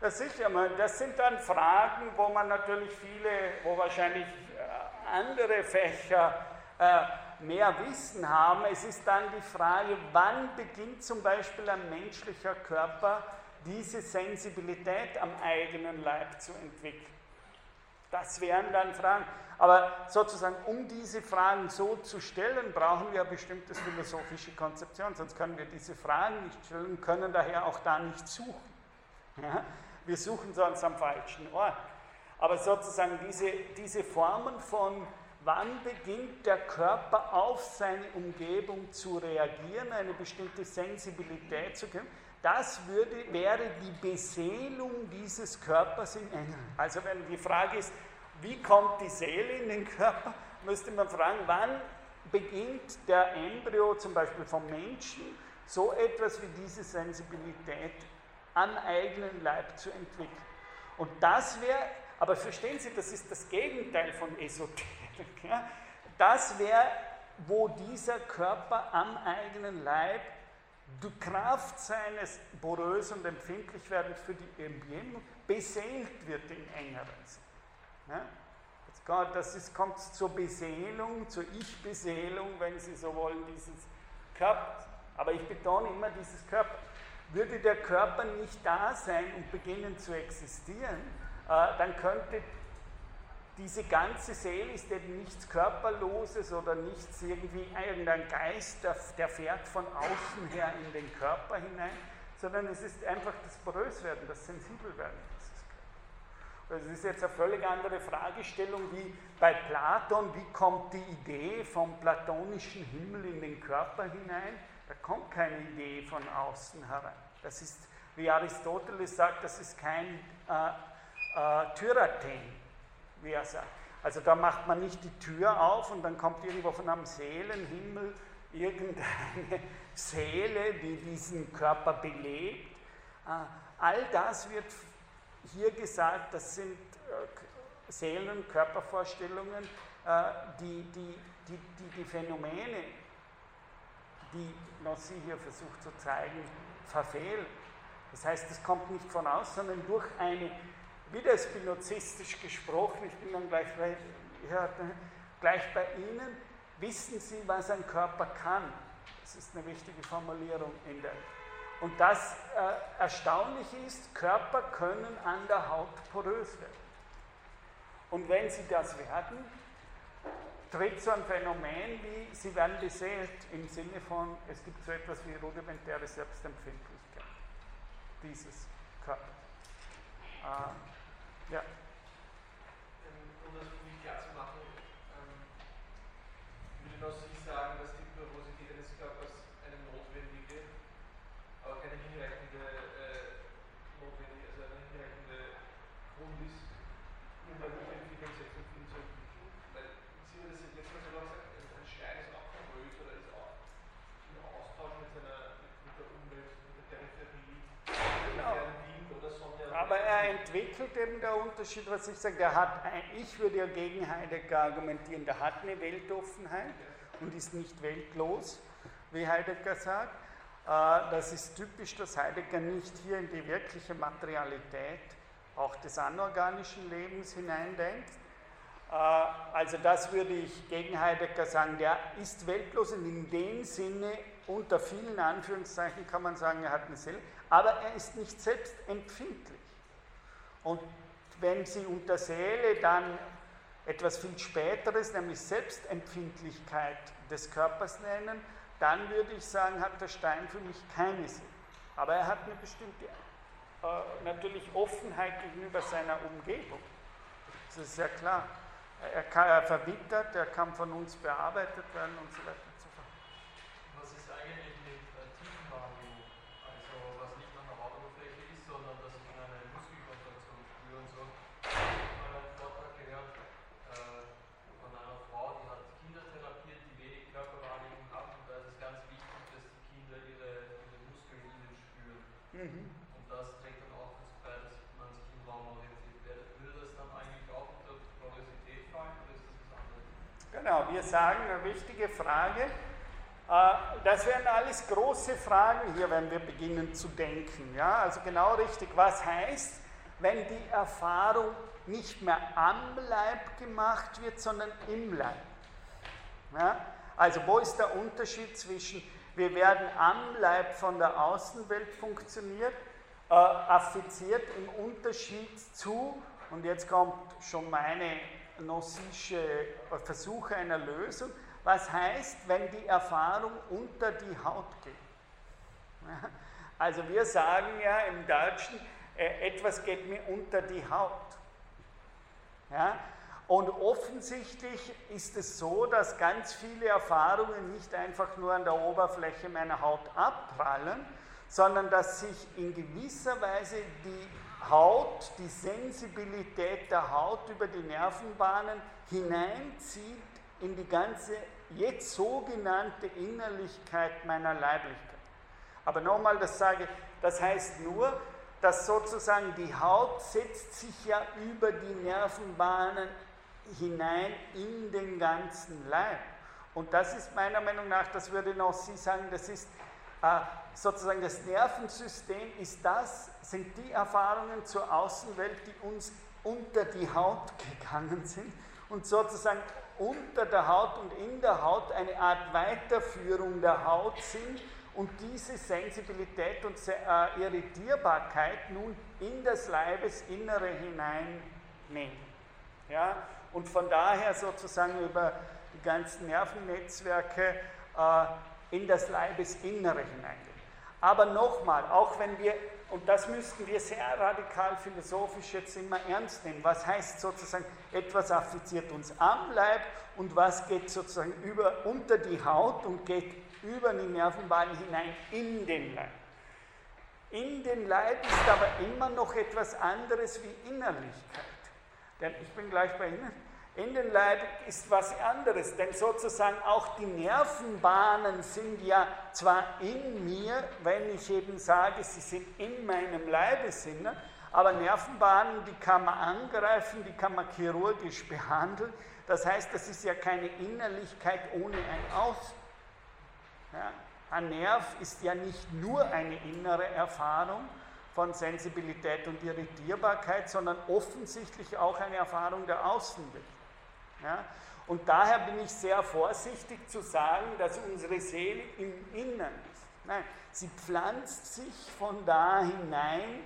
Ja, sicher, das sind dann Fragen, wo man natürlich viele, wo wahrscheinlich äh, andere Fächer äh, mehr Wissen haben. Es ist dann die Frage, wann beginnt zum Beispiel ein menschlicher Körper diese Sensibilität am eigenen Leib zu entwickeln. Das wären dann Fragen. Aber sozusagen, um diese Fragen so zu stellen, brauchen wir eine bestimmte philosophische Konzeption, sonst können wir diese Fragen nicht stellen, können daher auch da nicht suchen. Ja? Wir suchen sonst am falschen Ort. Aber sozusagen diese, diese Formen von, wann beginnt der Körper auf seine Umgebung zu reagieren, eine bestimmte Sensibilität zu können, das würde, wäre die Beseelung dieses Körpers in Engeln. Also wenn die Frage ist, wie kommt die Seele in den Körper, müsste man fragen, wann beginnt der Embryo zum Beispiel vom Menschen so etwas wie diese Sensibilität am eigenen Leib zu entwickeln. Und das wäre, aber verstehen Sie, das ist das Gegenteil von Esoterik. (laughs) Ja? Das wäre, wo dieser Körper am eigenen Leib die Kraft seines porös und empfindlich werdens für die Umgebung beseelt wird im engeren Sinn. Ja? Das ist, kommt zur Beseelung, zur Ich-Beseelung, wenn Sie so wollen, dieses Körpers. Aber ich betone immer dieses Körper. Würde der Körper nicht da sein und beginnen zu existieren, äh, dann könnte diese ganze Seele ist eben nichts Körperloses oder nichts irgendwie irgendein Geist, der, fährt von außen her in den Körper hinein, sondern es ist einfach das Poröswerden, das Sensibelwerden dieses Körpers. Das ist jetzt eine völlig andere Fragestellung wie bei Platon, wie kommt die Idee vom platonischen Himmel in den Körper hinein? Da kommt keine Idee von außen herein. Das ist, wie Aristoteles sagt, das ist kein äh, äh, Tyrathen, wie er sagt. Also da macht man nicht die Tür auf und dann kommt irgendwo von einem Seelenhimmel irgendeine Seele, die diesen Körper belebt. Äh, all das wird hier gesagt, das sind äh, Seelen- und Körpervorstellungen, äh, die, die, die, die, die Phänomene, die Nossi hier versucht zu zeigen, verfehlen. Das heißt, es kommt nicht von außen, sondern durch eine wieder spinozistisch gesprochen, ich bin dann gleich bei, ja, gleich bei Ihnen, wissen Sie, was ein Körper kann. Das ist eine wichtige Formulierung in der. Und das äh, Erstaunliche ist, Körper können an der Haut porös werden. Und wenn sie das werden, tritt so ein Phänomen wie, sie werden beseelt im Sinne von, es gibt so etwas wie rudimentäre Selbstempfindlichkeit dieses Körpers. Äh, ja. Ähm, um das mich klar zu machen, ähm, würde noch Sie sagen, dass die Porosität eines Körpers eine notwendige, aber keine hinreichende, äh, notwendige, also eine hinreichende Grund ist, um bei guter Entwicklung Selbstempfinden zu entwickeln. Weil Sie haben das letzte Mal sogar gesagt, ein Stein ist auch porös oder ist auch im Austausch mit, seiner, mit der Umwelt, mit der Peripherie, genau. mit Wind oder Sonne. Aber er entwickelt eben der Unterschied, was ich sage, der hat, ich würde ja gegen Heidegger argumentieren, der hat eine Weltoffenheit und ist nicht weltlos, wie Heidegger sagt. Äh, das ist typisch, dass Heidegger nicht hier in die wirkliche Materialität auch des anorganischen Lebens hineindenkt. Äh, also das würde ich gegen Heidegger sagen, der ist weltlos und in dem Sinne, unter vielen Anführungszeichen kann man sagen, er hat eine Seele, aber er ist nicht selbst empfindlich. Und wenn Sie unter Seele dann etwas viel Späteres, nämlich Selbstempfindlichkeit des Körpers nennen, dann würde ich sagen, hat der Stein für mich keine Seele. Aber er hat eine bestimmte äh, natürlich Offenheit gegenüber seiner Umgebung. Das ist sehr klar. Er, kann, er verwittert, er kann von uns bearbeitet werden und so weiter. Genau, wir sagen, eine wichtige Frage. Äh, das wären alles große Fragen hier, wenn wir beginnen zu denken. Ja? Also genau richtig, was heißt, wenn die Erfahrung nicht mehr am Leib gemacht wird, sondern im Leib? Ja? Also wo ist der Unterschied zwischen, wir werden am Leib von der Außenwelt funktioniert, äh, affiziert im Unterschied zu, und jetzt kommt schon meine gnostische Versuche einer Lösung. Was heißt, wenn die Erfahrung unter die Haut geht? (laughs) Also wir sagen ja im Deutschen, äh, etwas geht mir unter die Haut. Ja? Und offensichtlich ist es so, dass ganz viele Erfahrungen nicht einfach nur an der Oberfläche meiner Haut abprallen, sondern dass sich in gewisser Weise die Haut, die Sensibilität der Haut über die Nervenbahnen hineinzieht in die ganze jetzt sogenannte Innerlichkeit meiner Leiblichkeit. Aber nochmal, das sage das heißt nur, dass sozusagen die Haut setzt sich ja über die Nervenbahnen hinein in den ganzen Leib. Und das ist meiner Meinung nach, das würde noch Sie sagen, das ist Äh, sozusagen das Nervensystem ist das, sind die Erfahrungen zur Außenwelt, die uns unter die Haut gegangen sind und sozusagen unter der Haut und in der Haut eine Art Weiterführung der Haut sind und diese Sensibilität und äh, Irritierbarkeit nun in das Leibesinnere hineinnehmen. Ja? Und von daher sozusagen über die ganzen Nervennetzwerke äh, in das Leibesinnere hineingehen. Aber nochmal, auch wenn wir, und das müssten wir sehr radikal philosophisch jetzt immer ernst nehmen, was heißt sozusagen, etwas affiziert uns am Leib und was geht sozusagen über, unter die Haut und geht über die Nervenbahn hinein in den Leib. In den Leib ist aber immer noch etwas anderes wie Innerlichkeit. Denn ich bin gleich bei Ihnen. In den Leib ist was anderes, denn sozusagen auch die Nervenbahnen sind ja zwar in mir, wenn ich eben sage, sie sind in meinem Leibesinne, aber Nervenbahnen, die kann man angreifen, die kann man chirurgisch behandeln. Das heißt, das ist ja keine Innerlichkeit ohne ein Außen. Ja? Ein Nerv ist ja nicht nur eine innere Erfahrung von Sensibilität und Irritierbarkeit, sondern offensichtlich auch eine Erfahrung der Außenwelt. Ja? Und daher bin ich sehr vorsichtig zu sagen, dass unsere Seele im Innern ist. Nein, sie pflanzt sich von da hinein,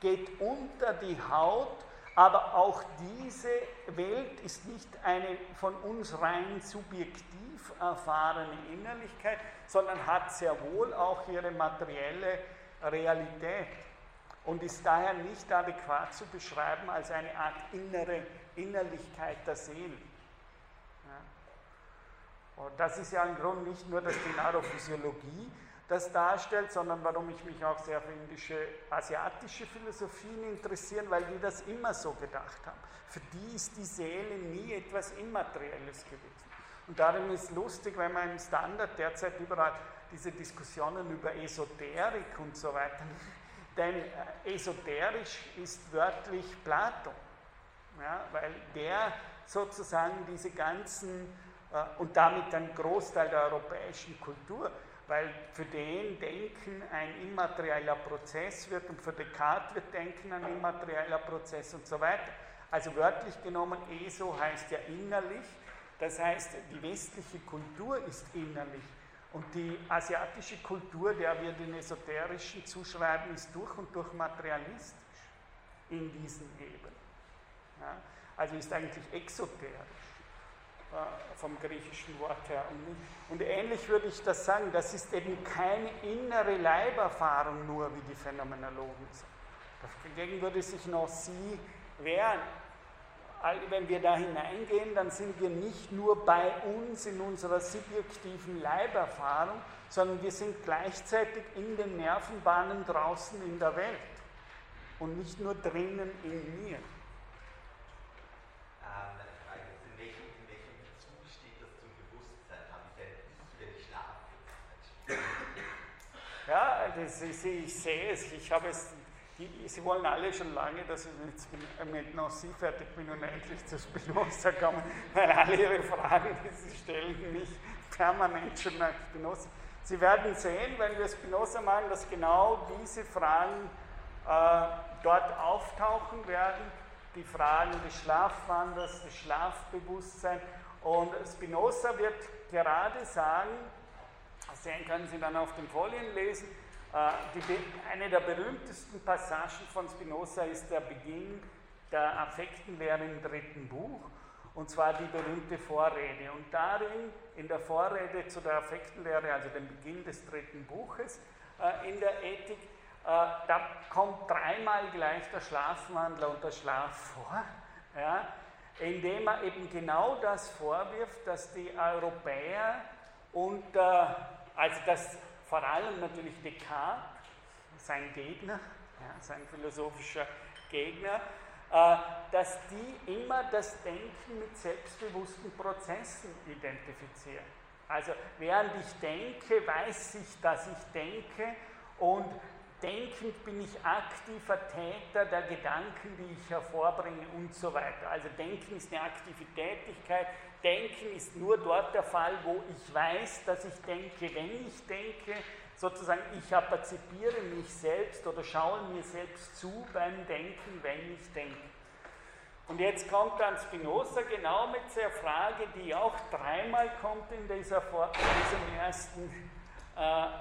geht unter die Haut aber auch diese Welt ist nicht eine von uns rein subjektiv erfahrene Innerlichkeit, sondern hat sehr wohl auch ihre materielle Realität und ist daher nicht adäquat zu beschreiben als eine Art innere Innerlichkeit der Seele. Ja. Und das ist ja im Grunde nicht nur, dass die Neurophysiologie das darstellt, sondern warum ich mich auch sehr für indische, asiatische Philosophien interessiere, weil die das immer so gedacht haben. Für die ist die Seele nie etwas Immaterielles gewesen. Und darum ist lustig, wenn man im Standard derzeit überall diese Diskussionen über Esoterik und so weiter, denn äh, esoterisch ist wörtlich Platon, ja, weil der sozusagen diese ganzen äh, und damit ein Großteil der europäischen Kultur weil für den Denken ein immaterieller Prozess wird und für Descartes wird Denken ein immaterieller Prozess und so weiter. Also wörtlich genommen, ESO heißt ja innerlich, das heißt, die westliche Kultur ist innerlich und die asiatische Kultur, der wir den esoterischen zuschreiben, ist durch und durch materialistisch in diesen Ebenen. Ja? Also ist eigentlich exoterisch. Vom griechischen Wort her. Und ähnlich würde ich das sagen, das ist eben keine innere Leiberfahrung nur, wie die Phänomenologen sagen. Dagegen würde sich noch sie wehren. Wenn wir da hineingehen, dann sind wir nicht nur bei uns in unserer subjektiven Leiberfahrung, sondern wir sind gleichzeitig in den Nervenbahnen draußen in der Welt und nicht nur drinnen in mir. Ja, das, ich, ich sehe es, ich habe es, die, Sie wollen alle schon lange, dass ich jetzt mit Nancy fertig bin und endlich zu Spinoza komme, weil alle Ihre Fragen, die Sie stellen, mich permanent schon nach Spinoza. Sie werden sehen, wenn wir Spinoza machen, dass genau diese Fragen äh, dort auftauchen werden, die Fragen des Schlafwanders, des Schlafbewusstseins. Und Spinoza wird gerade sagen, sehen können Sie dann auf den Folien lesen. Äh, die, eine der berühmtesten Passagen von Spinoza ist der Beginn der Affektenlehre im dritten Buch, und zwar die berühmte Vorrede. Und darin, in der Vorrede zu der Affektenlehre, also dem Beginn des dritten Buches äh, in der Ethik, äh, da kommt dreimal gleich der Schlafwandler und der Schlaf vor, ja, indem er eben genau das vorwirft, dass die Europäer unter also dass vor allem natürlich Descartes, sein Gegner, ja, sein philosophischer Gegner, äh, dass die immer das Denken mit selbstbewussten Prozessen identifizieren. Also während ich denke, weiß ich, dass ich denke und denkend bin ich aktiver Täter der Gedanken, die ich hervorbringe und so weiter. Also Denken ist eine aktive Tätigkeit, Denken ist nur dort der Fall, wo ich weiß, dass ich denke. Wenn ich denke, sozusagen, ich apazipiere mich selbst oder schaue mir selbst zu beim Denken, wenn ich denke. Und jetzt kommt dann Spinoza genau mit der Frage, die auch dreimal kommt in dieser, in diesem ersten,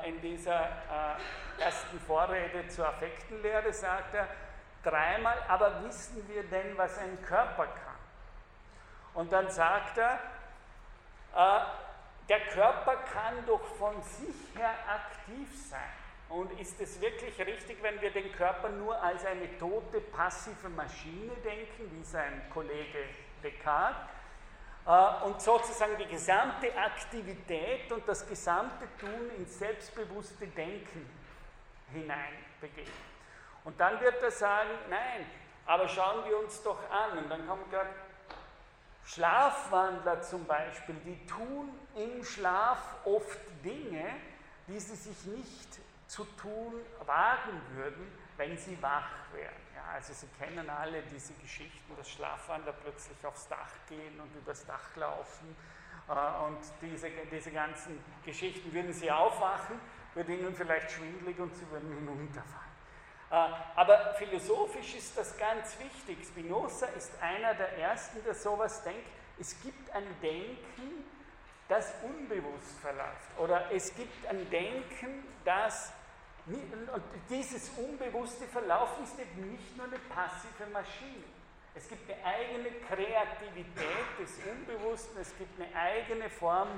in dieser äh, ersten Vorrede zur Affektenlehre, sagt er, dreimal, aber wissen wir denn, was ein Körper kann? Und dann sagt er, äh, der Körper kann doch von sich her aktiv sein. Und ist es wirklich richtig, wenn wir den Körper nur als eine tote, passive Maschine denken, wie sein Kollege Descartes, äh, und sozusagen die gesamte Aktivität und das gesamte Tun ins selbstbewusste Denken hineinbegeben? Und dann wird er sagen, nein, aber schauen wir uns doch an. Und dann kommt gerade Schlafwandler zum Beispiel, die tun im Schlaf oft Dinge, die sie sich nicht zu tun wagen würden, wenn sie wach wären. Also Sie kennen alle diese Geschichten, dass Schlafwandler plötzlich aufs Dach gehen und übers Dach laufen. Äh, und diese, diese ganzen Geschichten würden Sie aufwachen, würde Ihnen vielleicht schwindlig und Sie würden hinunterfallen. Äh, aber philosophisch ist das ganz wichtig. Spinoza ist einer der Ersten, der sowas denkt. Es gibt ein Denken, das unbewusst verläuft. Oder es gibt ein Denken, das. Und dieses unbewusste Verlaufen ist eben nicht nur eine passive Maschine. Es gibt eine eigene Kreativität des Unbewussten, es gibt eine eigene Form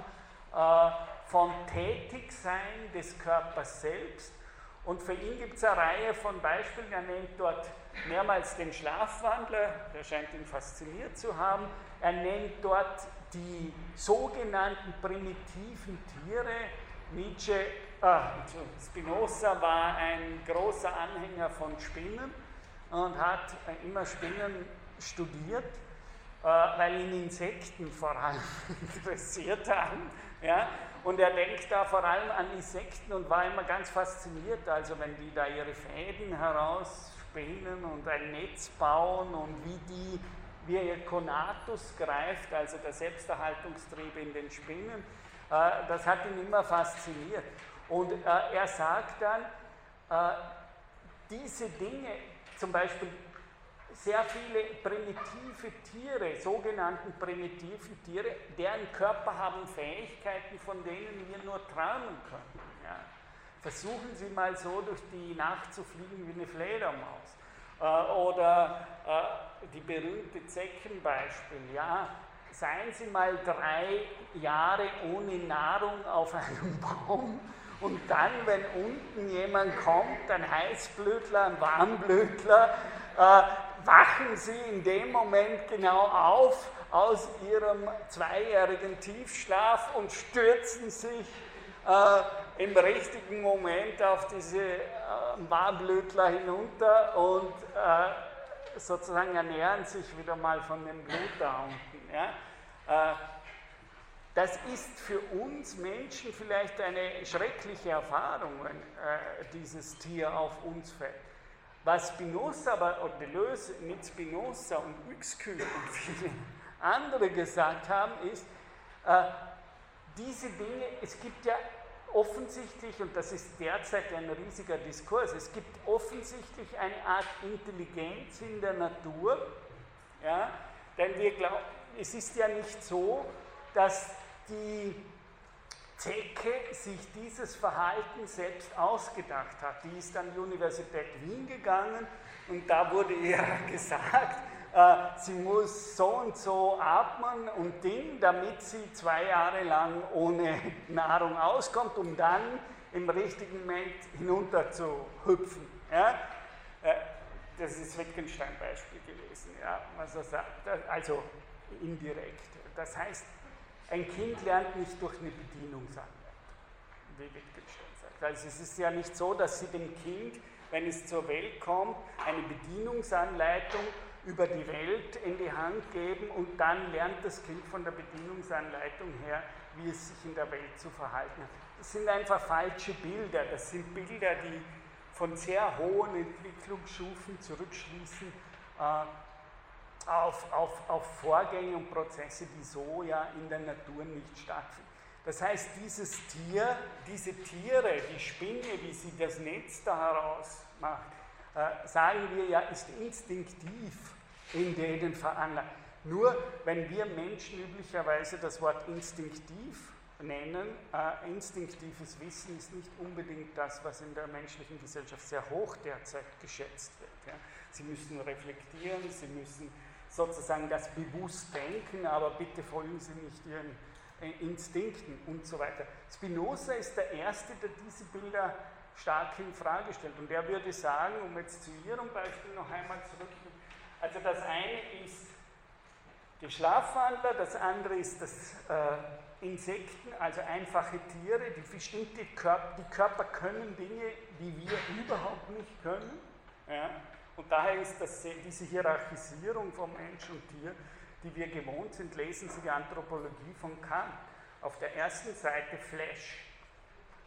äh, von Tätigsein des Körpers selbst. Und für ihn gibt es eine Reihe von Beispielen. Er nennt dort mehrmals den Schlafwandler, der scheint ihn fasziniert zu haben. Er nennt dort die sogenannten primitiven Tiere. Nietzsche, Spinoza war ein großer Anhänger von Spinnen und hat immer Spinnen studiert, äh, weil ihn Insekten vor allem (laughs) interessiert haben. Ja? Und er denkt da vor allem an Insekten und war immer ganz fasziniert, also wenn die da ihre Fäden herausspinnen und ein Netz bauen und wie die, wie ihr Konatus greift, also der Selbsterhaltungstrieb in den Spinnen, äh, das hat ihn immer fasziniert. Und äh, er sagt dann, äh, diese Dinge, zum Beispiel sehr viele primitive Tiere, sogenannten primitiven Tiere, deren Körper haben Fähigkeiten, von denen wir nur träumen können. Ja. Versuchen Sie mal so durch die Nacht zu fliegen wie eine Fledermaus. Äh, oder äh, die berühmte Zeckenbeispiel. Ja. Seien Sie mal drei Jahre ohne Nahrung auf einem (laughs) Baum und dann, wenn unten jemand kommt, ein Heißblütler, ein Warmblütler, äh, wachen sie in dem Moment genau auf aus ihrem zweijährigen Tiefschlaf und stürzen sich äh, im richtigen Moment auf diese äh, Warmblütler hinunter und äh, sozusagen ernähren sich wieder mal von dem Blut da unten. Ja? Das ist für uns Menschen vielleicht eine schreckliche Erfahrung, wenn äh, dieses Tier auf uns fällt. Was Spinoza aber, oder Deleuze mit Spinoza und Uexküll und viele andere gesagt haben, ist, äh, diese Dinge, es gibt ja offensichtlich, und das ist derzeit ein riesiger Diskurs, es gibt offensichtlich eine Art Intelligenz in der Natur, ja, denn wir glauben, es ist ja nicht so, dass die Zecke sich dieses Verhalten selbst ausgedacht hat. Die ist an die Universität Wien gegangen und da wurde ihr (laughs) gesagt, äh, sie muss so und so atmen und Ding, damit sie zwei Jahre lang ohne (laughs) Nahrung auskommt, um dann im richtigen Moment hinunter zu hüpfen. Ja? Äh, das ist Wittgenstein-Beispiel gewesen, ja, was er sagt, also indirekt. Das heißt, ein Kind lernt nicht durch eine Bedienungsanleitung, wie Wittgenstein sagt. Also es ist ja nicht so, dass Sie dem Kind, wenn es zur Welt kommt, eine Bedienungsanleitung über die Welt in die Hand geben und dann lernt das Kind von der Bedienungsanleitung her, wie es sich in der Welt zu verhalten hat. Das sind einfach falsche Bilder. Das sind Bilder, die von sehr hohen Entwicklungsstufen zurückschließen äh, auf, auf, auf Vorgänge und Prozesse, die so ja in der Natur nicht stattfinden. Das heißt, dieses Tier, diese Tiere, die Spinne, wie sie das Netz da heraus macht, äh, sagen wir ja, ist instinktiv in denen veranlagt. Nur wenn wir Menschen üblicherweise das Wort instinktiv nennen, äh, instinktives Wissen ist nicht unbedingt das, was in der menschlichen Gesellschaft sehr hoch derzeit geschätzt wird. Ja. Sie müssen reflektieren, sie müssen sozusagen das bewusst denken, aber bitte folgen Sie nicht Ihren äh, Instinkten und so weiter. Spinoza ist der Erste, der diese Bilder stark in Frage stellt. Und er würde sagen, um jetzt zu Ihrem Beispiel noch einmal zurückzukommen, also das eine ist die Schlafwandler, das andere ist das äh, Insekten, also einfache Tiere, die bestimmte Körper, die Körper können Dinge, die wir überhaupt nicht können. Ja? Und daher ist das, diese Hierarchisierung von Mensch und Tier, die wir gewohnt sind, lesen Sie die Anthropologie von Kant. Auf der ersten Seite Flash.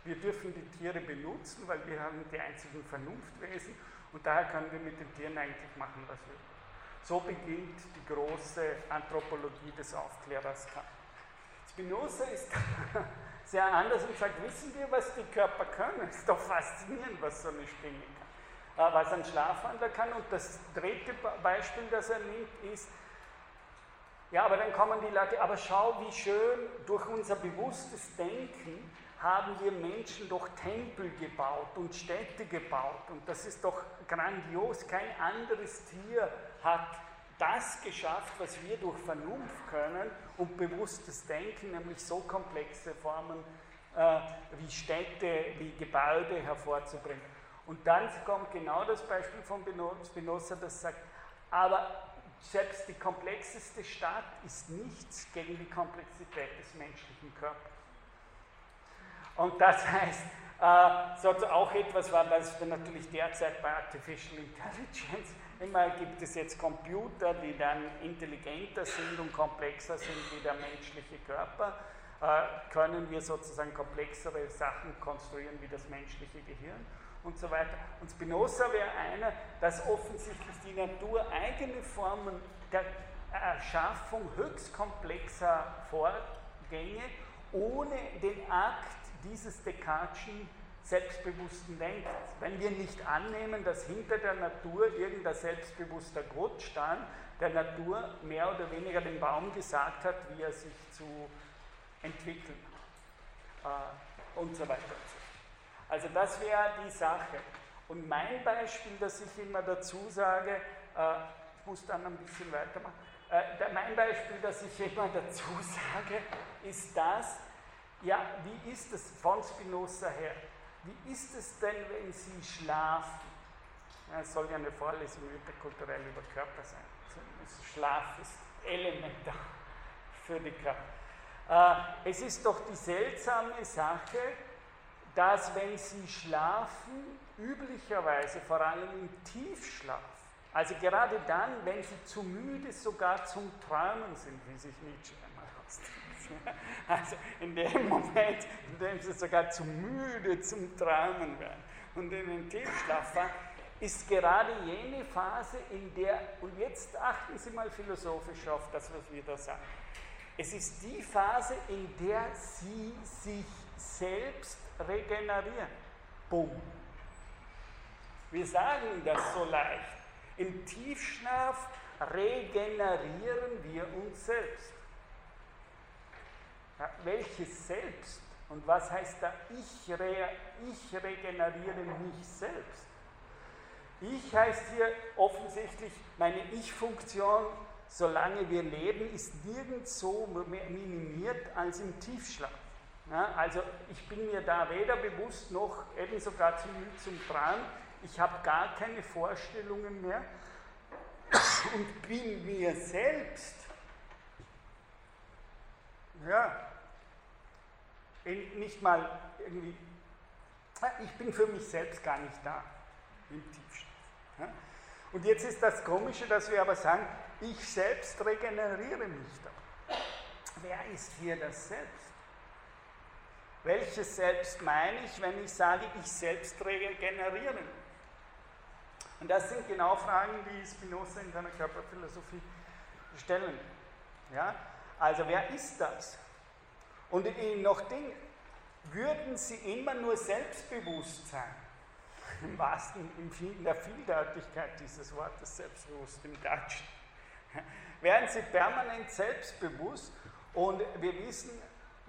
Wir dürfen die Tiere benutzen, weil wir haben die einzigen Vernunftwesen und daher können wir mit den Tieren eigentlich machen, was wir wollen. So beginnt die große Anthropologie des Aufklärers Kant. Spinoza ist (laughs) sehr anders und sagt, wissen wir, was die Körper können? Ist doch faszinierend, was so eine Spinne kann. Äh, was ein Schlafwandler kann. Und das dritte Beispiel, das er nimmt, ist, ja, aber dann kommen die Leute, aber schau, wie schön durch unser bewusstes Denken haben wir Menschen doch Tempel gebaut und Städte gebaut. Und das ist doch grandios. Kein anderes Tier hat das geschafft, was wir durch Vernunft können und bewusstes Denken, nämlich so komplexe Formen äh, wie Städte, wie Gebäude hervorzubringen. Und dann kommt genau das Beispiel von Spinoza, das sagt, aber selbst die komplexeste Stadt ist nichts gegen die Komplexität des menschlichen Körpers. Und das heißt, äh, so auch etwas, was wir natürlich derzeit bei Artificial Intelligence Immer gibt es jetzt Computer, die dann intelligenter sind und komplexer sind wie der menschliche Körper. Äh, können wir sozusagen komplexere Sachen konstruieren wie das menschliche Gehirn und so weiter. Und Spinoza wäre einer, dass offensichtlich die Natur eigene Formen der Erschaffung höchst komplexer Vorgänge ohne den Akt dieses Descartes'schen selbstbewussten Denkens. Wenn wir nicht annehmen, dass hinter der Natur irgendein selbstbewusster Gott stand, der Natur mehr oder weniger dem Baum gesagt hat, wie er sich zu entwickeln äh, und so weiter. Also das wäre die Sache. Und mein Beispiel, das ich immer dazu sage, äh, ich muss dann ein bisschen weitermachen, äh, mein Beispiel, das ich (laughs) immer dazu sage, ist das, ja, wie ist es von Spinoza her? Wie ist es denn, wenn Sie schlafen? Es soll ja eine Vorlesung interkulturell über Körper sein. Schlaf ist elementar (laughs) für die Körper. Äh, es ist doch die seltsame Sache, dass wenn Sie schlafen, üblicherweise vor allem im Tiefschlaf, also gerade dann, wenn Sie zu müde sogar zum Träumen sind, wie sich Nietzsche einmal ausdrückt, (laughs) Also in dem Moment, in dem sie sogar zu müde zum Träumen werden und in den Tiefschlaf fallen, ist gerade jene Phase, in der, und jetzt achten Sie mal philosophisch auf das, was wir da sagen, es ist die Phase, in der Sie sich selbst regenerieren. Bumm. Wir sagen das so leicht. Im Tiefschlaf regenerieren wir uns selbst. Ja, welches Selbst? Und was heißt da, ich, re, ich regeneriere mich selbst? Ich heißt hier offensichtlich, meine Ich-Funktion, solange wir leben, ist nirgends so minimiert als im Tiefschlaf. Ja, also ich bin mir da weder bewusst noch eben sogar zu müde zum Traum. Ich habe gar keine Vorstellungen mehr und bin mir selbst ja, nicht mal irgendwie, ich bin für mich selbst gar nicht da im Tiefschlaf. Und jetzt ist das Komische, dass wir aber sagen, ich selbst regeneriere mich da. Wer ist hier das Selbst? Welches Selbst meine ich, wenn ich sage, ich selbst regeneriere mich? Und das sind genau Fragen, die Spinoza in seiner Körperphilosophie stellen. Ja? Also wer ist das? Und noch Ding, würden sie immer nur selbstbewusst sein, im wahrsten, in der Vieldeutigkeit dieses Wortes selbstbewusst im Deutschen, wären sie permanent selbstbewusst und wir wissen,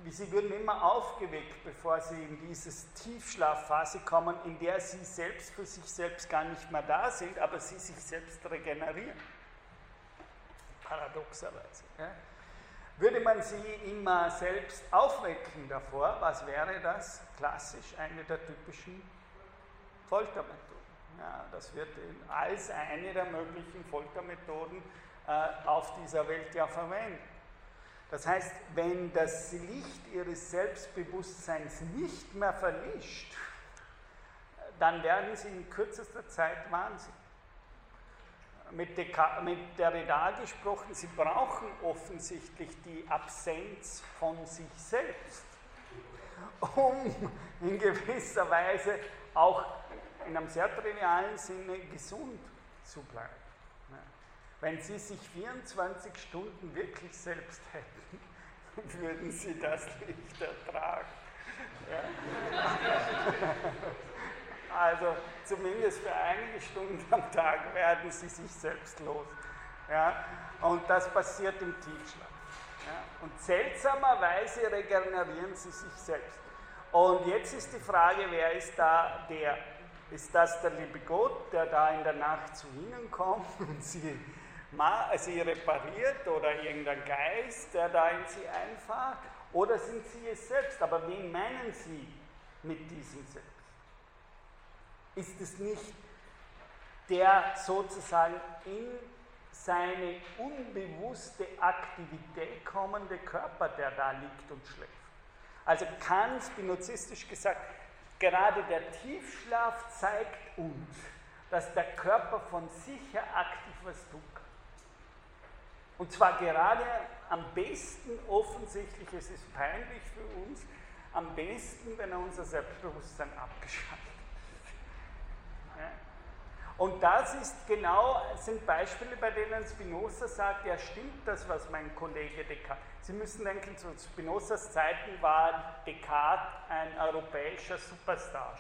sie würden immer aufgeweckt, bevor sie in diese Tiefschlafphase kommen, in der sie selbst für sich selbst gar nicht mehr da sind, aber sie sich selbst regenerieren. Paradoxerweise. Ja? Würde man sie immer selbst aufwecken davor, was wäre das? Klassisch eine der typischen Foltermethoden. Ja, das wird als eine der möglichen Foltermethoden äh, auf dieser Welt ja verwendet. Das heißt, wenn das Licht ihres Selbstbewusstseins nicht mehr verlischt, dann werden sie in kürzester Zeit wahnsinnig. Mit, mit Derrida gesprochen, sie brauchen offensichtlich die Absenz von sich selbst, um in gewisser Weise auch in einem sehr trivialen Sinne gesund zu bleiben. Wenn Sie sich 24 Stunden wirklich selbst hätten, (laughs) würden Sie das nicht ertragen. Ja? (laughs) Also zumindest für einige Stunden am Tag werden Sie sich selbst los. Ja? Und das passiert im Tiefschlaf. Ja? Und seltsamerweise regenerieren Sie sich selbst. Und jetzt ist die Frage, wer ist da der? Ist das der liebe Gott, der da in der Nacht zu Ihnen kommt und Sie sie repariert oder irgendein Geist, der da in sie einfahrt? Oder sind sie es selbst? Aber wen meinen sie mit diesem Selbst? Ist es nicht der sozusagen in seine unbewusste Aktivität kommende Körper, der da liegt und schläft? Also kann spinozistisch gesagt, gerade der Tiefschlaf zeigt uns, dass der Körper von sich her aktiv was kann. Und zwar gerade am besten, offensichtlich, es ist peinlich für uns, am besten, wenn er unser Selbstbewusstsein abgeschaltet ja. Und das ist genau, sind Beispiele, bei denen Spinoza sagt, ja stimmt das, was mein Kollege Descartes. Sie müssen denken, zu Spinozas Zeiten war Descartes ein europäischer Superstar.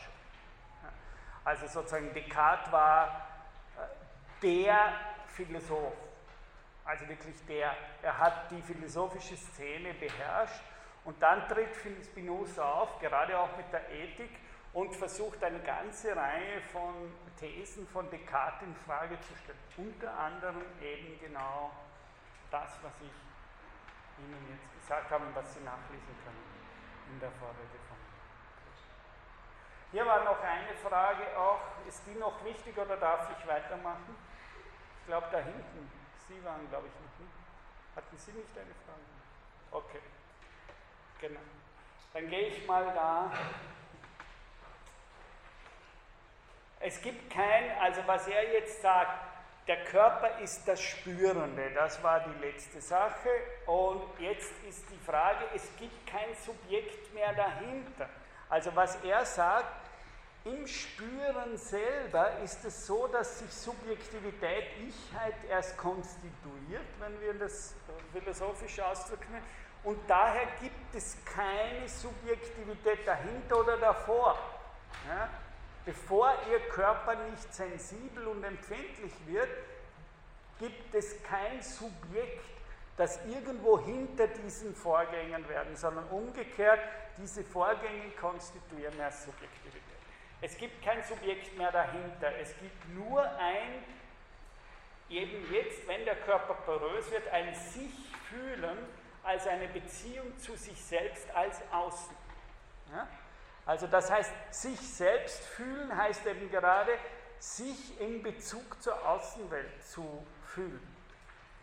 Also sozusagen Descartes war äh, der Philosoph also wirklich der, er hat die philosophische Szene beherrscht und dann tritt Spinoza auf, gerade auch mit der Ethik und versucht eine ganze Reihe von Thesen von Descartes in Frage zu stellen. Unter anderem eben genau das, was ich Ihnen jetzt gesagt habe und was Sie nachlesen können in der Vorrede von. Hier war noch eine Frage auch, ist die noch wichtig oder darf ich weitermachen? Ich glaube da hinten. Sie waren, glaube ich, nicht. Hatten Sie nicht eine Frage? Okay. Genau. Dann gehe ich mal da. Es gibt kein, also was er jetzt sagt, der Körper ist das Spürende, das war die letzte Sache. Und jetzt ist die Frage, es gibt kein Subjekt mehr dahinter. Also was er sagt, im Spüren selber ist es so, dass sich Subjektivität, Ichheit erst konstituiert, wenn wir das philosophisch ausdrücken. Und daher gibt es keine Subjektivität dahinter oder davor. Ja? Bevor Ihr Körper nicht sensibel und empfindlich wird, gibt es kein Subjekt, das irgendwo hinter diesen Vorgängen werden, sondern umgekehrt, diese Vorgänge konstituieren erst Subjektivität. Es gibt kein Subjekt mehr dahinter. Es gibt nur ein, eben jetzt, wenn der Körper porös wird, ein sich fühlen als eine Beziehung zu sich selbst als Außen. Ja? Also das heißt, sich selbst fühlen heißt eben gerade, sich in Bezug zur Außenwelt zu fühlen.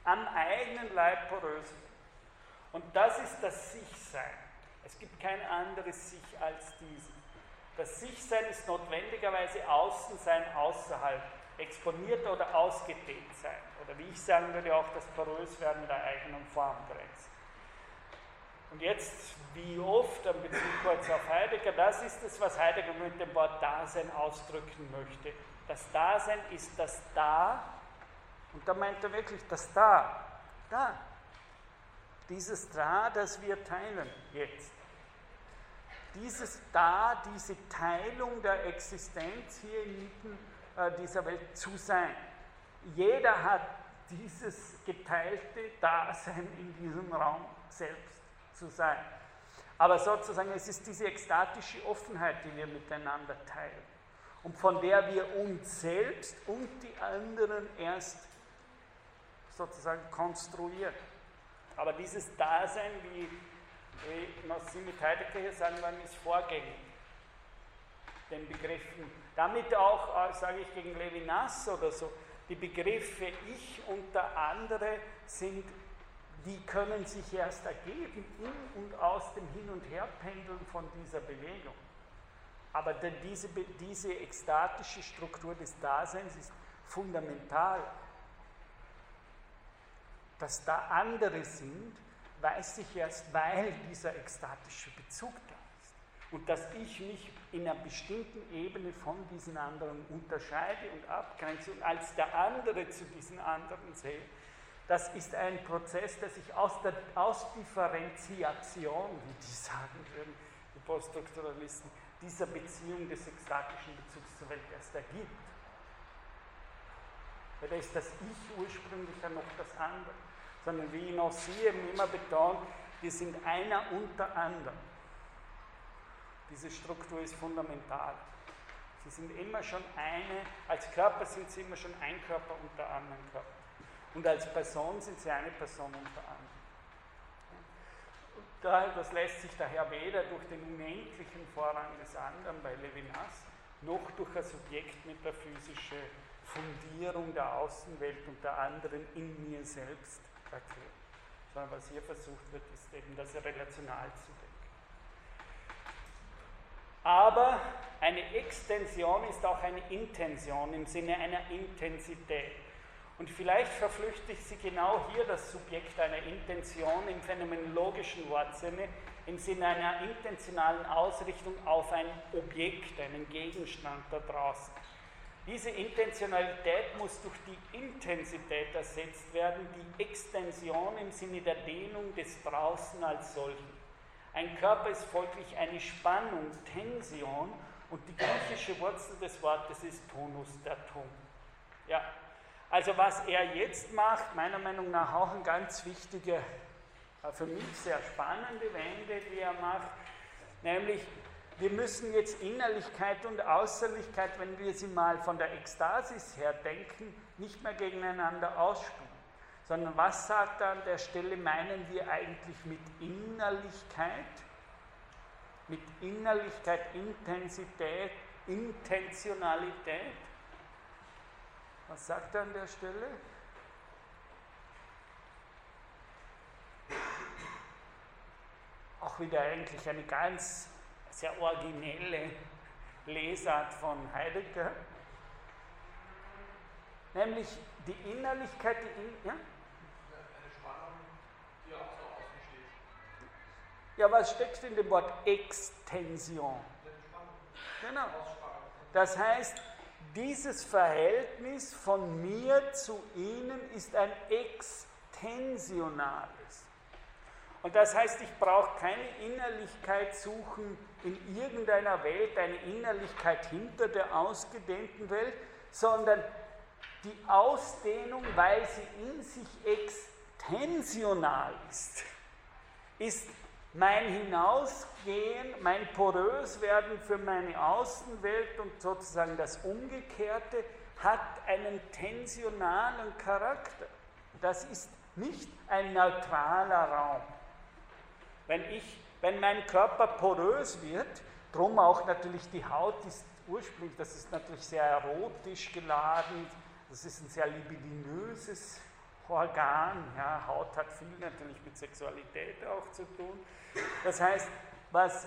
Am eigenen Leib porös. Und das ist das Sich-Sein. Es gibt kein anderes Sich als dieses. Das Sichsein ist notwendigerweise Außensein außerhalb, exponiert oder ausgedehnt sein. Oder wie ich sagen würde, auch das Poröswerden der eigenen Formgrenze. Und jetzt, wie oft, ein Bezug kurz auf Heidegger, das ist es, was Heidegger mit dem Wort Dasein ausdrücken möchte. Das Dasein ist das Da, und da meint er wirklich das Da, da. dieses Da, das wir teilen jetzt. Dieses Da, diese Teilung der Existenz hier inmitten äh, dieser Welt zu sein. Jeder hat dieses geteilte Dasein in diesem Raum selbst zu sein. Aber sozusagen, es ist diese ekstatische Offenheit, die wir miteinander teilen und von der wir uns selbst und die anderen erst sozusagen konstruieren. Aber dieses Dasein, wie, wie Nassim mit Heidegger hier sagen wir, ist vorgängig den Begriffen. Damit auch, äh, sage ich gegen Levinas oder so, die Begriffe ich und der andere sind, die können sich erst ergeben in und aus dem Hin- und Herpendeln von dieser Bewegung. Aber diese, diese ekstatische Struktur des Daseins ist fundamental. Dass da andere sind, weiß ich erst, weil dieser ekstatische Bezug da ist. Und dass ich mich in einer bestimmten Ebene von diesen anderen unterscheide und abgrenze und als der andere zu diesen anderen sehe, das ist ein Prozess, der sich aus der Ausdifferenziation, wie die sagen würden, die Poststrukturalisten, dieser Beziehung des ekstatischen Bezugs zur Welt erst ergibt. Weil da ist das Ich ursprünglicher noch das andere. Sondern wie noch Sie eben immer betont, wir sind einer unter anderem. Diese Struktur ist fundamental. Sie sind immer schon eine, als Körper sind Sie immer schon ein Körper unter anderen Körpern. Und als Person sind Sie eine Person unter anderem. Das lässt sich daher weder durch den unendlichen Vorrang des anderen bei Levinas, noch durch eine subjektmetaphysische Fundierung der Außenwelt und der anderen in mir selbst erklären. Sondern was hier versucht wird, ist eben das relational zu denken. Aber eine Extension ist auch eine Intention im Sinne einer Intensität. Und vielleicht verflüchtigt sie genau hier das Subjekt einer Intention im phänomenologischen Wortsinne, im Sinne einer intentionalen Ausrichtung auf ein Objekt, einen Gegenstand da draußen. Diese Intentionalität muss durch die Intensität ersetzt werden, die Extension im Sinne der Dehnung des Draußen als solchen. Ein Körper ist folglich eine Spannung, Tension und die griechische Wurzel des Wortes ist Tonus, der Ton. Ja, also was er jetzt macht, meiner Meinung nach auch eine ganz wichtige, äh, für mich sehr spannende Wende, die er macht, nämlich wir müssen jetzt Innerlichkeit und Äußerlichkeit, wenn wir sie mal von der Ekstasis her denken, nicht mehr gegeneinander ausspielen, sondern was sagt er an der Stelle, meinen wir eigentlich mit Innerlichkeit? Mit Innerlichkeit, Intensität, Intentionalität? Was sagt er an der Stelle? Auch wieder eigentlich eine ganz sehr originelle Lesart von Heidegger. Nämlich die Innerlichkeit, die in, ja? Eine Spannung, die auch so außen steht. Ja, was steckt in dem Wort Extension? Genau. Das heißt, dieses Verhältnis von mir zu ihnen ist ein extensionales. Und das heißt, ich brauche keine Innerlichkeit suchen in irgendeiner Welt, eine Innerlichkeit hinter der ausgedehnten Welt, sondern die Ausdehnung, weil sie in sich extensional ist, ist mein Hinausgehen, mein Poröswerden für meine Außenwelt und sozusagen das Umgekehrte hat einen tensionalen Charakter. Das ist nicht ein neutraler Raum. Wenn, ich, wenn mein Körper porös wird, drum auch natürlich die Haut ist ursprünglich, das ist natürlich sehr erotisch geladen, das ist ein sehr libidinöses Organ. Ja, Haut hat viel natürlich mit Sexualität auch zu tun. Das heißt, was,